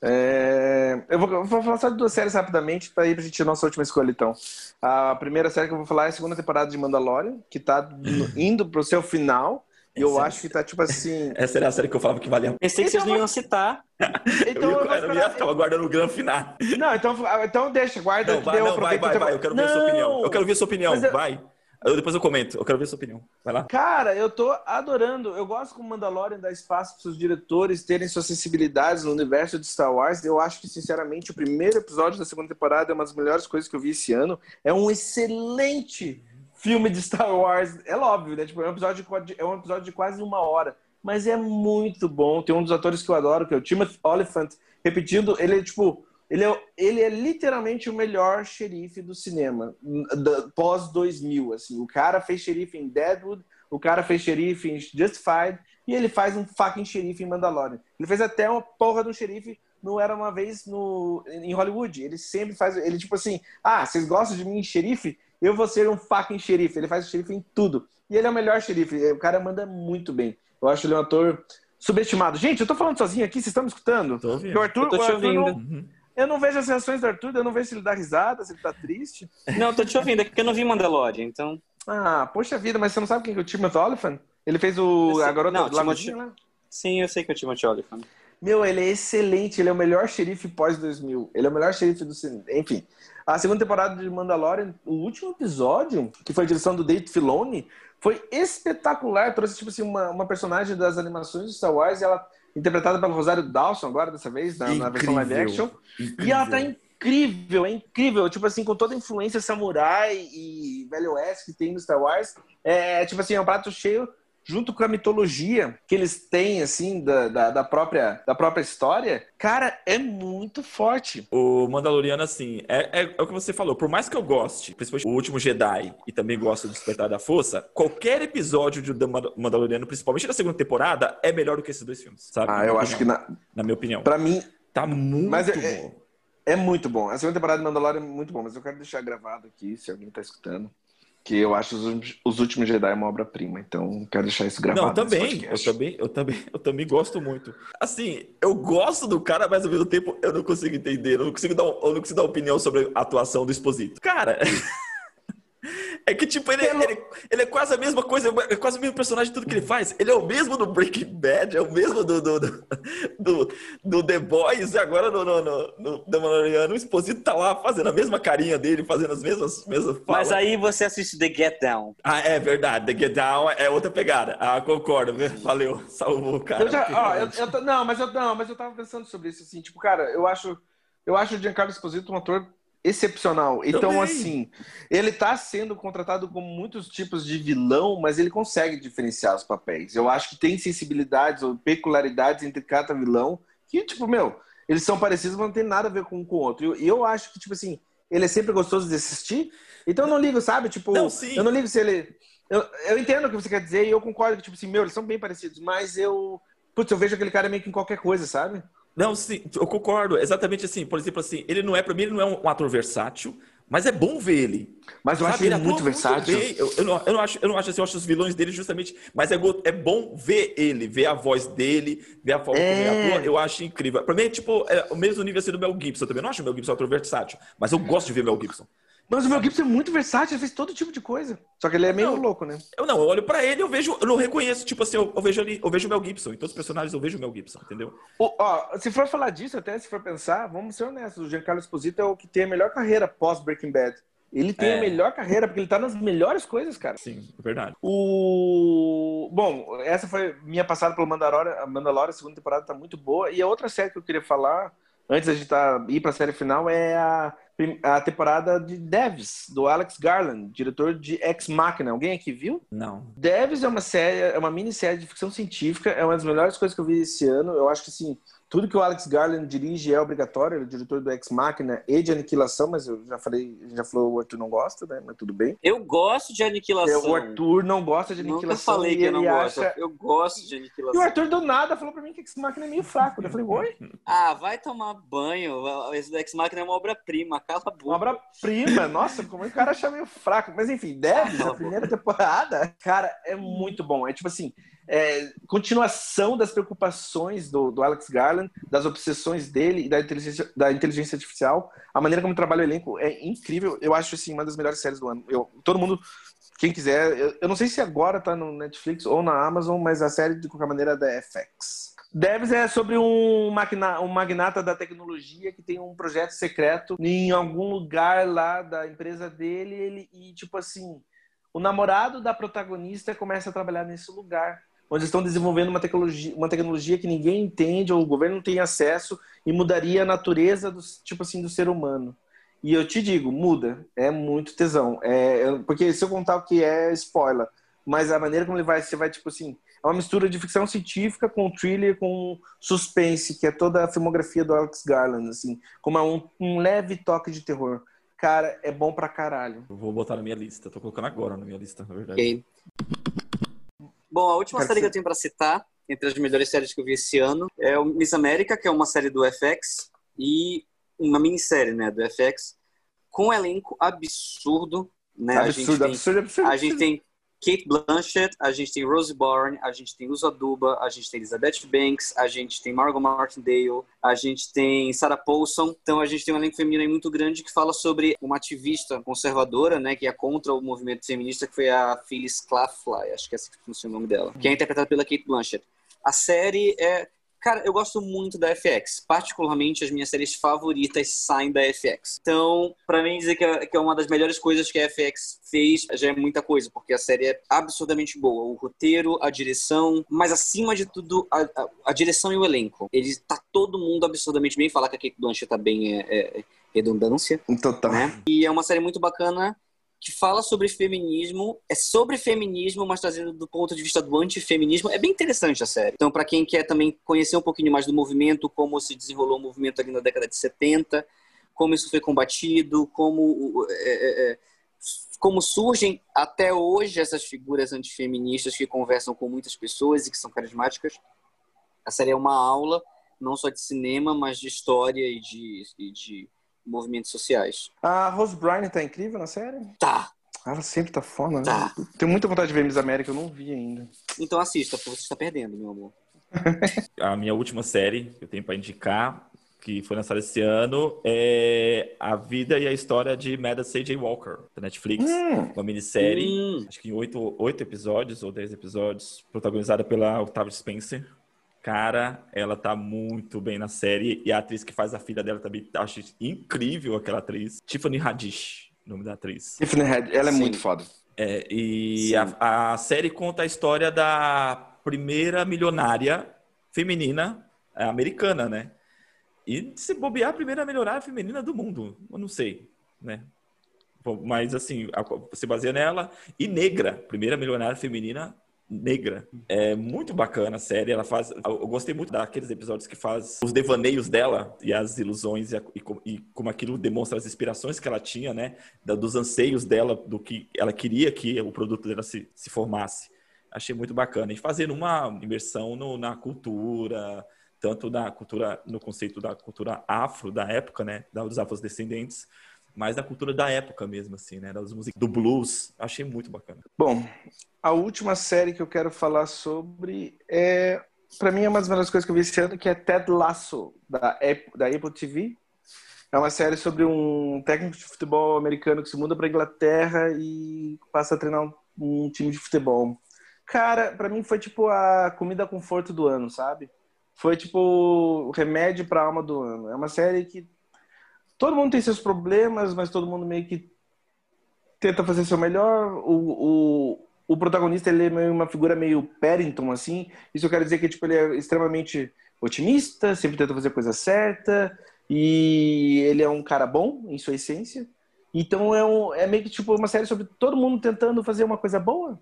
É... Eu, vou, eu, vou, falar só de duas séries rapidamente para ir pra gente nossa última escolha, então. A primeira série que eu vou falar é a segunda temporada de Mandalorian, que tá indo pro seu final. E eu acho que tá tipo assim. *laughs* Essa era a série que eu falava que valia. Pensei que vocês não iam citar. *laughs* Então eu, ia, eu, eu ia ficar guardando o grande final. Não, então, então deixa, guarda não, vai, não, vai, vai, vai, eu quero não. ver a sua opinião. Eu quero ver a sua opinião, eu... vai. Eu, depois eu comento, eu quero ver a sua opinião. Vai lá. Cara, eu tô adorando. Eu gosto como Mandalorian dá espaço para seus diretores terem suas sensibilidades no universo de Star Wars. Eu acho que, sinceramente, o primeiro episódio da segunda temporada é uma das melhores coisas que eu vi esse ano. É um excelente filme de Star Wars. É óbvio, né? Tipo, é um episódio de, é um episódio de quase uma hora. Mas é muito bom. Tem um dos atores que eu adoro, que é o Timothy Oliphant, repetindo, ele é tipo. Ele é, ele é literalmente o melhor xerife do cinema, pós 2000. Assim. O cara fez xerife em Deadwood, o cara fez xerife em Justified, e ele faz um fucking xerife em Mandalorian. Ele fez até uma porra do xerife não era uma vez no, em Hollywood. Ele sempre faz. Ele, tipo assim, ah, vocês gostam de mim, xerife? Eu vou ser um fucking xerife. Ele faz xerife em tudo. E ele é o melhor xerife. O cara manda muito bem. Eu acho ele um ator subestimado. Gente, eu tô falando sozinho aqui, vocês estão me escutando? Tô ouvindo. O Arthur, eu tô te ouvindo. Não, uhum. Eu não vejo as reações do Arthur, eu não vejo se ele dá risada, se ele tá triste. Não, eu tô te ouvindo, é porque eu não vi Mandalorian, então... Ah, poxa vida, mas você não sabe quem é o Timothy Olyphant? Ele fez o... A garota não, do Timothy... né? Sim, eu sei que é o Timothy Olyphant. Meu, ele é excelente, ele é o melhor xerife pós-2000. Ele é o melhor xerife do cinema. Enfim, a segunda temporada de Mandalorian, o último episódio, que foi a direção do Dave Filoni, foi espetacular. Trouxe, tipo assim, uma, uma personagem das animações de Star Wars, e ela interpretada pela Rosário Dawson, agora dessa vez, na, na versão live action. Incrível. E ela tá incrível, é incrível. Tipo assim, com toda a influência samurai e velho oeste que tem no Star Wars. É, tipo assim, é um prato cheio junto com a mitologia que eles têm, assim, da, da, da, própria, da própria história, cara, é muito forte. O Mandaloriano, assim, é, é, é, o que você falou. Por mais que eu goste, principalmente o último Jedi, e também gosto do Despertar da Força, qualquer episódio de Mandaloriano, principalmente na segunda temporada, é melhor do que esses dois filmes, sabe? Ah, eu acho que na... Na minha opinião. Pra mim... Tá muito mas é, é bom. É, é muito bom. A segunda temporada de Mandalorian é muito bom, mas eu quero deixar gravado aqui, se alguém tá escutando que eu acho os, os últimos Jedi uma obra-prima, então quero deixar isso gravado. Não, também, eu também, eu também, *laughs* eu também gosto muito. Assim, eu gosto do cara, mas ao mesmo tempo eu não consigo entender, eu não consigo dar, eu não consigo dar opinião sobre a atuação do Exposito. Cara, *laughs* É que, tipo, ele, ele, ele, é quase a mesma coisa, é quase o mesmo personagem de tudo que ele faz. Ele é o mesmo do Breaking Bad, é o mesmo do, do, do, do The Boys, e agora no, no, no, no The Mandaloriano, o Exposito tá lá fazendo a mesma carinha dele, fazendo as mesmas, mesmas falas. Mas aí você assiste The Get Down. Ah, é verdade, The Get Down é outra pegada. Ah, concordo, valeu, salvou o cara. Eu já, ó, eu, eu, não, mas eu, não, mas eu tava pensando sobre isso, assim, tipo, cara, eu acho, eu acho o Giancarlo Esposito um ator excepcional. Então, Também. assim, ele está sendo contratado com muitos tipos de vilão, mas ele consegue diferenciar os papéis. Eu acho que tem sensibilidades ou peculiaridades entre cada vilão que, tipo, meu, eles são parecidos, mas não tem nada a ver com um com o outro. E eu, eu acho que, tipo assim, ele é sempre gostoso de assistir. Então eu não ligo, sabe? Tipo, não, eu não ligo se ele. Eu, eu entendo o que você quer dizer e eu concordo que, tipo assim, meu, eles são bem parecidos, mas eu. Putz, eu vejo aquele cara meio que em qualquer coisa, sabe? Não, sim, eu concordo. Exatamente assim. Por exemplo, assim, ele não é, para mim, ele não é um ator versátil, Mas é bom ver ele. Mas eu Sabe, acho ele atua muito versátil. bem. Eu, eu não, eu, não acho, eu não acho assim, eu acho os vilões dele justamente. Mas é, é bom ver ele, ver a voz dele, ver a forma como É. ele atua. Eu acho incrível. Pra mim é tipo é, o mesmo nível assim do Mel Gibson. Eu também não acho o Mel Gibson ator versátil. Mas eu gosto de ver Mel Gibson. Mas o Mel Gibson é muito versátil, ele fez todo tipo de coisa. Só que ele é meio Não. louco, né? Eu não, eu olho pra ele eu vejo, eu não reconheço, tipo assim, eu, eu vejo ali, eu vejo o Mel Gibson. Em todos os personagens eu vejo o Mel Gibson, entendeu? O- ó, se for falar disso, até se for pensar, vamos ser honestos, o Giancarlo Esposito é o que tem a melhor carreira pós Breaking Bad. Ele tem É. a melhor carreira porque ele tá nas melhores coisas, cara. Sim, é verdade. O bom, essa foi minha passada pelo Mandalorian, a Mandalorian, a segunda temporada tá muito boa. E a outra série que eu queria falar antes da gente tá, ir pra série final é a, a temporada de Devs do Alex Garland, diretor de Ex Machina. Alguém aqui viu? Não. Devs é uma série, é uma minissérie de ficção científica, é uma das melhores coisas que eu vi esse ano. Eu acho que assim, tudo que o Alex Garland dirige é obrigatório, ele é o diretor do Ex Machina e de Aniquilação, mas eu já falei, já falou, o Arthur não gosta, né? Mas tudo bem. Eu gosto de aniquilação. O Arthur não gosta de Nunca Aniquilação falei e que eu não ele gosto. acha... Eu gosto de E o aniquilação. Arthur do nada falou pra mim que Ex Machina é meio fraco. Eu falei, oi? Ah, vai tomar banho. Esse Dex Machina é uma obra-prima. Cala a boca. Uma obra-prima. Nossa, como é que o cara acha meio fraco? Mas enfim, Devs, a primeira temporada, cara, é muito bom. É tipo assim, é, continuação das preocupações do, do Alex Garland, das obsessões dele e da inteligência, da inteligência artificial. A maneira como trabalha o elenco é incrível. Eu acho, assim, uma das melhores séries do ano. Eu, todo mundo, quem quiser, eu, eu não sei se agora tá no Netflix ou na Amazon, mas a série, de qualquer maneira, é da FX. Devs é sobre um, magna, um magnata da tecnologia que tem um projeto secreto em algum lugar lá da empresa dele ele, e, tipo assim, o namorado da protagonista começa a trabalhar nesse lugar, onde estão desenvolvendo uma tecnologia, uma tecnologia que ninguém entende ou o governo não tem acesso e mudaria a natureza do, tipo assim, do ser humano. E eu te digo, muda. É muito tesão. É, é- porque se eu contar o que é, spoiler. Mas a maneira como ele vai, você vai, tipo assim, é uma mistura de ficção científica com thriller, com suspense, que é toda a filmografia do Alex Garland, assim, como é um, um leve toque de terror. Cara, é bom pra caralho. Eu vou botar na minha lista. Tô colocando agora na minha lista, na verdade. Ok. Bom, a última Quero série que ser- eu tenho pra citar, entre as melhores séries que eu vi esse ano, é o Miss América, que é uma série do FX, e uma minissérie, né, do FX, com um elenco absurdo, né? a gente absurdo, tem absurdo, absurdo, A gente tem Kate Blanchett, a gente tem Rose Byrne, a gente tem Uso Aduba, a gente tem Elizabeth Banks, a gente tem Margot Martindale, a gente tem Sarah Paulson. Então a gente tem um elenco feminino muito grande que fala sobre uma ativista conservadora, né, que é contra o movimento feminista, que foi a Phyllis Claflin, acho que é assim que funciona o nome dela, que é interpretada pela Kate Blanchett. A série é Cara, eu gosto muito da FX. Particularmente, as minhas séries favoritas saem da FX. Então, pra mim, dizer que é, que é uma das melhores coisas que a FX fez já é muita coisa, porque a série é absurdamente boa. O roteiro, a direção, mas acima de tudo, a, a, a direção e o elenco. Ele tá todo mundo absurdamente bem. Falar que a Kate Blanchett tá bem é, é- é redundância, Total. né? E é uma série muito bacana que fala sobre feminismo, é sobre feminismo, mas trazendo do ponto de vista do antifeminismo. É bem interessante a série. Então, para quem quer também conhecer um pouquinho mais do movimento, como se desenrolou o movimento ali na década de 70, como isso foi combatido, como, é, é, é, como surgem até hoje essas figuras antifeministas que conversam com muitas pessoas e que são carismáticas. A série é uma aula, não só de cinema, mas de história e de, e de movimentos sociais. A Rose Byrne tá incrível na série? Tá, Ela sempre tá foda, né? Tá. Tenho muita vontade de ver Miss América, eu não vi ainda. então assista, porque você está perdendo, meu amor. *laughs* A minha última série que eu tenho para indicar, que foi lançada esse ano, é A Vida e a História de Meda C.J. Walker, da Netflix. Hum, Uma minissérie, Hum, acho que em oito, oito episódios ou dez episódios, protagonizada pela Octavia Spencer. Cara, ela tá muito bem na série e a atriz que faz a filha dela também acho incrível aquela atriz. Tiffany Haddish, nome da atriz. Tiffany Head, ela é Sim. muito foda. É, e a, a série conta a história da primeira milionária feminina é, americana, né? E se bobear, a primeira milionária feminina do mundo. Eu não sei, né? Mas, assim, a- se baseia nela. E negra, primeira milionária feminina negra. É muito bacana a série. Ela faz. Eu gostei muito daqueles episódios que faz os devaneios dela e as ilusões e, a- e e como aquilo demonstra as inspirações que ela tinha, né? Da- dos anseios dela, do que ela queria que o produto dela se, se formasse. Achei muito bacana. E fazendo uma imersão no- na cultura, tanto na cultura, no conceito da cultura afro da época, né? Dos afrodescendentes, mais da cultura da época mesmo, assim, né? Das músicas do blues. Achei muito bacana. Bom, a última série que eu quero falar sobre é, para mim, é uma das melhores coisas que eu vi esse ano, que é Ted Lasso, da Apple, da Apple TV. É uma série sobre um técnico de futebol americano que se muda para Inglaterra e passa a treinar um, um time de futebol. Cara, para mim foi tipo a comida conforto do ano, sabe? Foi tipo o remédio para alma do ano. É uma série que todo mundo tem seus problemas, mas todo mundo meio que tenta fazer seu melhor. O, o, o protagonista ele é meio uma figura meio Paddington, assim. Isso eu quero dizer que tipo, ele é extremamente otimista, sempre tenta fazer a coisa certa, e ele é um cara bom em sua essência. Então é, um, é meio que tipo uma série sobre todo mundo tentando fazer uma coisa boa.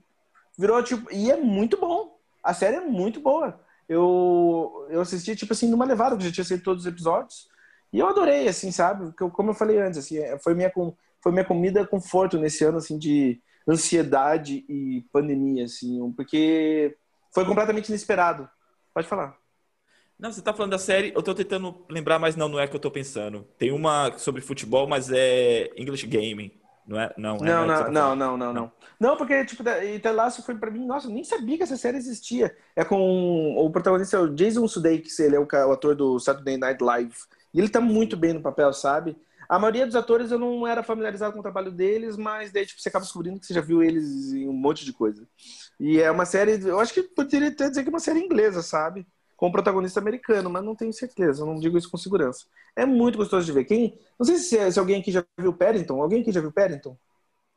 Virou tipo. E é muito bom. A série é muito boa. Eu, eu assisti, tipo assim, numa levada, que já tinha assistido todos os episódios. E eu adorei, assim, sabe? Como eu falei antes, assim, é, foi minha, foi minha comida conforto nesse ano, assim, de ansiedade e pandemia, assim, porque foi completamente inesperado. Pode falar. Não, você tá falando da série, eu tô tentando lembrar, mas não, não é que eu tô pensando. Tem uma sobre futebol, mas é English Gaming. Não é? Não, não, é, não, tá não, não, não, não, não. porque, tipo, e Ted Lasso foi pra mim, nossa, eu nem sabia que essa série existia. É com o protagonista, é o Jason Sudeikis, ele é o, o ator do Saturday Night Live. E ele tá muito bem no papel, sabe? A maioria dos atores eu não era familiarizado com o trabalho deles, mas daí tipo, você acaba descobrindo que você já viu eles em um monte de coisa. E é uma série, eu acho que poderia até dizer que é uma série inglesa, sabe? Com protagonista americano, mas não tenho certeza, não digo isso com segurança. É muito gostoso de ver. Quem, não sei se, se alguém aqui já viu Paddington. Alguém aqui já viu Paddington?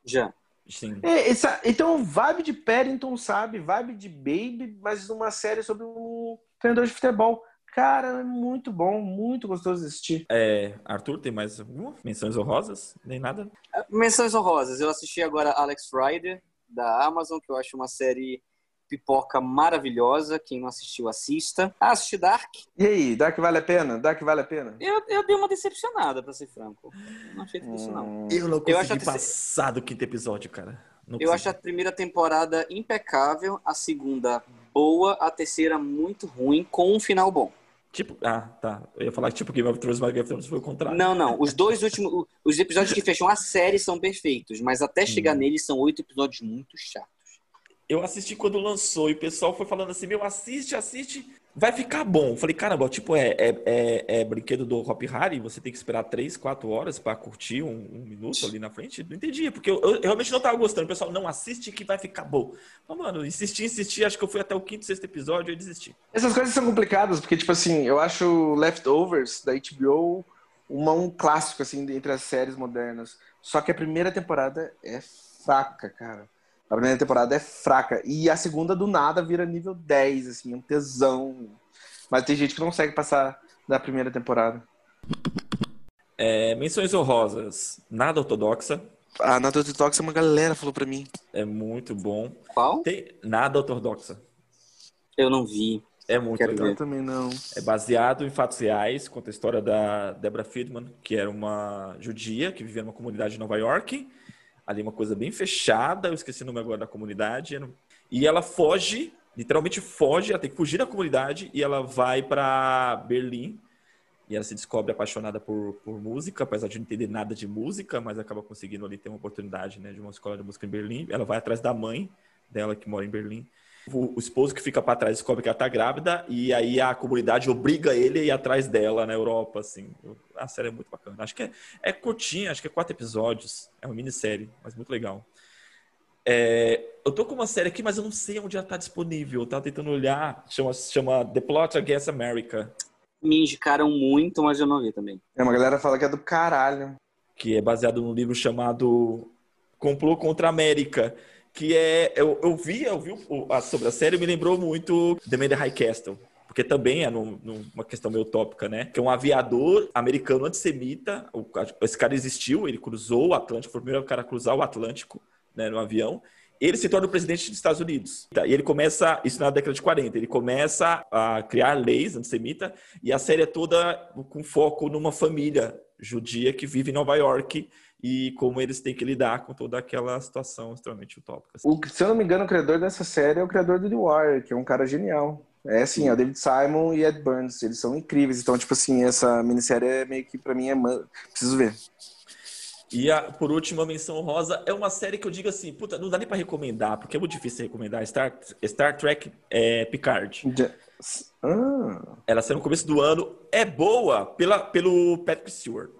Já. Sim. É, essa, então, vibe de Paddington, sabe? Vibe de Baby, mas uma série sobre um treinador de futebol. Cara, é muito bom, muito gostoso de assistir. É, Arthur, tem mais alguma? Menções honrosas? Nem nada? Menções honrosas. Eu assisti agora Alex Rider, da Amazon, que eu acho uma série pipoca maravilhosa. Quem não assistiu, assista. Ah, assisti Dark. E aí, Dark vale a pena? Dark vale a pena? Eu, eu dei uma decepcionada, pra ser franco. não achei tudo isso, não. Hum. Eu não consegui eu acho passar do quinto episódio, cara. Não eu acho a primeira temporada impecável, a segunda boa, a terceira muito ruim, com um final bom. Tipo, ah, tá. Eu ia falar que tipo Game of Thrones, mas Game of Thrones foi o contrário. Não, não. Os dois últimos. Os episódios que fecham a série são perfeitos, mas até chegar hum. neles são oito episódios muito chatos. Eu assisti quando lançou e o pessoal foi falando assim: meu, assiste, assiste vai ficar bom. Falei, caramba, tipo, é, é, é, é brinquedo do Hop Harry, você tem que esperar 3, 4 horas para curtir um, um, minuto ali na frente. Não entendi, porque eu, eu, realmente não tava gostando. O pessoal, não assiste que vai ficar bom. Mas, mano, insisti, insisti, acho que eu fui até o quinto, sexto episódio e desisti. Essas coisas são complicadas, porque, tipo assim, eu acho Leftovers, da HBO, uma, um clássico, assim, entre as séries modernas. Só que a primeira temporada é fraca, cara. A primeira temporada é fraca. E a segunda, do nada, vira nível 10, assim, um tesão. Mas tem gente que não consegue passar da primeira temporada. É, menções honrosas. Nada ortodoxa. Ah, nada ortodoxa uma galera falou pra mim. É muito bom. Qual? Tem nada ortodoxa. Eu não vi. É muito Quero legal. Ver. também não. É baseado em fatos reais, conta a história da Deborah Friedman, que era uma judia que vivia numa comunidade de Nova York ali uma coisa bem fechada, eu esqueci o nome agora da comunidade, e ela foge, literalmente foge, ela tem que fugir da comunidade e ela vai para Berlim e ela se descobre apaixonada por, por música, apesar de não entender nada de música, mas acaba conseguindo ali ter uma oportunidade né, de uma escola de música em Berlim. Ela vai atrás da mãe dela que mora em Berlim o, o esposo que fica para trás descobre que ela tá grávida e aí a comunidade obriga ele a ir atrás dela na Europa, assim. A série é muito bacana. Acho que é, é curtinha, acho que é quatro episódios. É uma minissérie, mas muito legal. É, eu tô com uma série aqui, mas eu não sei onde ela tá disponível. Eu tava tentando olhar. Chama, chama The Plot Against America. Me indicaram muito, mas eu não vi também. É, uma galera fala que é do caralho. Que é baseado num livro chamado Complô contra a América que é. Eu, eu vi, eu vi o, sobre a série, me lembrou muito The Man the High Castle. Porque também é num, numa questão meio utópica, né? Que é um aviador americano antissemita. O, esse cara existiu, ele cruzou o Atlântico, foi o primeiro cara a cruzar o Atlântico né, no avião ele se torna o presidente dos Estados Unidos. E ele começa, isso na década de 40, ele começa a criar leis antissemita e a série é toda com foco numa família judia que vive em Nova York e como eles têm que lidar com toda aquela situação extremamente utópica. O, se eu não me engano, o criador dessa série é o criador do The Wire, que é um cara genial. É assim, é o David Simon e Ed Burns, eles são incríveis. Então, tipo assim, essa minissérie é meio que pra mim é. Preciso ver. E a, por último, a menção rosa é uma série que eu digo assim, puta, não dá nem pra recomendar, porque é muito difícil recomendar. Star, Star Trek é, Picard. Ah. Ela saiu no começo do ano. É boa pela, pelo Patrick Stewart.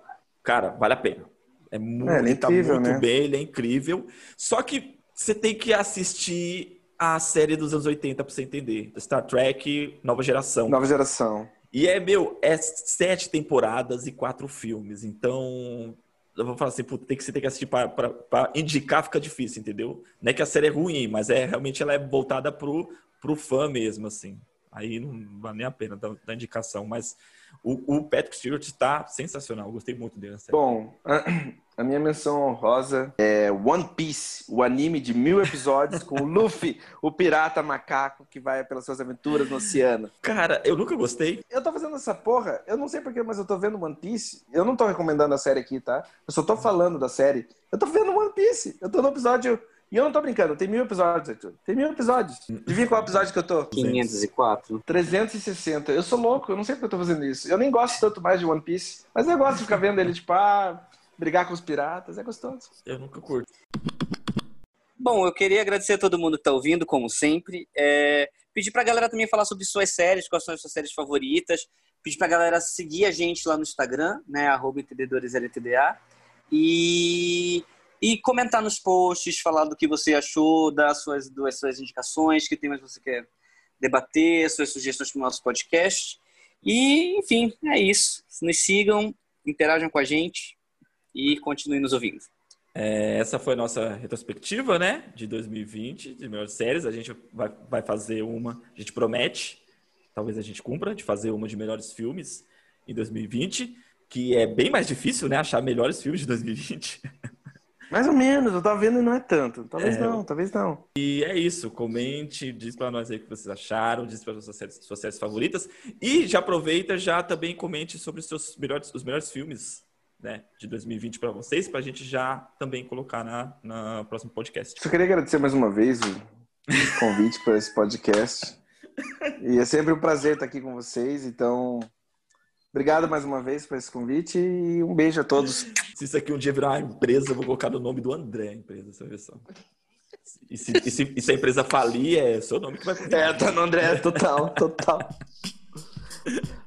Cara, vale a pena. É muito, É, ele é tá incrível, muito né? bem, ele é incrível. Só que você tem que assistir a série dos anos 80 pra você entender. Star Trek Nova Geração. Nova geração. E é, meu, é sete temporadas e quatro filmes. Então, eu vou falar assim, puta, tem que, você tem que assistir pra indicar, fica difícil, entendeu? Não é que a série é ruim, mas é realmente ela é voltada pro, pro fã mesmo, assim. Aí não vale nem a pena dar, dar indicação, mas o, o Patrick Stewart tá sensacional. Eu gostei muito dele. Bom, a minha menção honrosa é One Piece, o anime de mil episódios com o *laughs* Luffy, o pirata macaco que vai pelas suas aventuras no oceano. Cara, eu nunca gostei. Eu tô fazendo essa porra, eu não sei porquê, mas eu tô vendo One Piece. Eu não tô recomendando a série aqui, tá? Eu só tô falando da série. Eu tô vendo One Piece. Eu tô no episódio. E eu não tô brincando, tem mil episódios, Arthur. Tem mil episódios. Adivinha qual episódio que eu tô? 504. 360. Eu sou louco, eu não sei porque eu tô fazendo isso. Eu nem gosto tanto mais de One Piece, mas eu gosto de ficar vendo ele, tipo, ah, brigar com os piratas, é gostoso. Eu nunca curto. Bom, eu queria agradecer a todo mundo que está ouvindo, como sempre. É, pedir para a galera também falar sobre suas séries, quais são as suas séries favoritas. Pedir para a galera seguir a gente lá no Instagram, né, arroba entendedoresltda. E, e comentar nos posts, falar do que você achou, dar suas, das suas indicações, que temas você quer debater, suas sugestões para o nosso podcast. E, enfim, é isso. Nos sigam, interajam com a gente e continuem nos ouvindo. É, essa foi a nossa retrospectiva, né? De 2020, de melhores séries. A gente vai, vai fazer uma, a gente promete, talvez a gente cumpra, de fazer uma de melhores filmes em 2020, que é bem mais difícil, né? Achar melhores filmes de 2020. *laughs* Mais ou menos, eu tava vendo e não é tanto. Talvez É. não, talvez não. E é isso. Comente, diz pra nós aí o que vocês acharam, diz para suas séries, suas séries favoritas. E já aproveita, já também comente sobre os seus melhores, os melhores filmes. Né, de 2020 para vocês, para a gente já também colocar na, na próximo podcast. Só queria agradecer mais uma vez o convite para esse podcast. *laughs* E é sempre um prazer estar aqui com vocês. Então, obrigado mais uma vez por esse convite e um beijo a todos. Se isso aqui um dia virar uma empresa, eu vou colocar no nome do André, a empresa, você vai ver só. E se, e se- e se a empresa falir, é seu nome que vai É, tá no André, total, total. *laughs*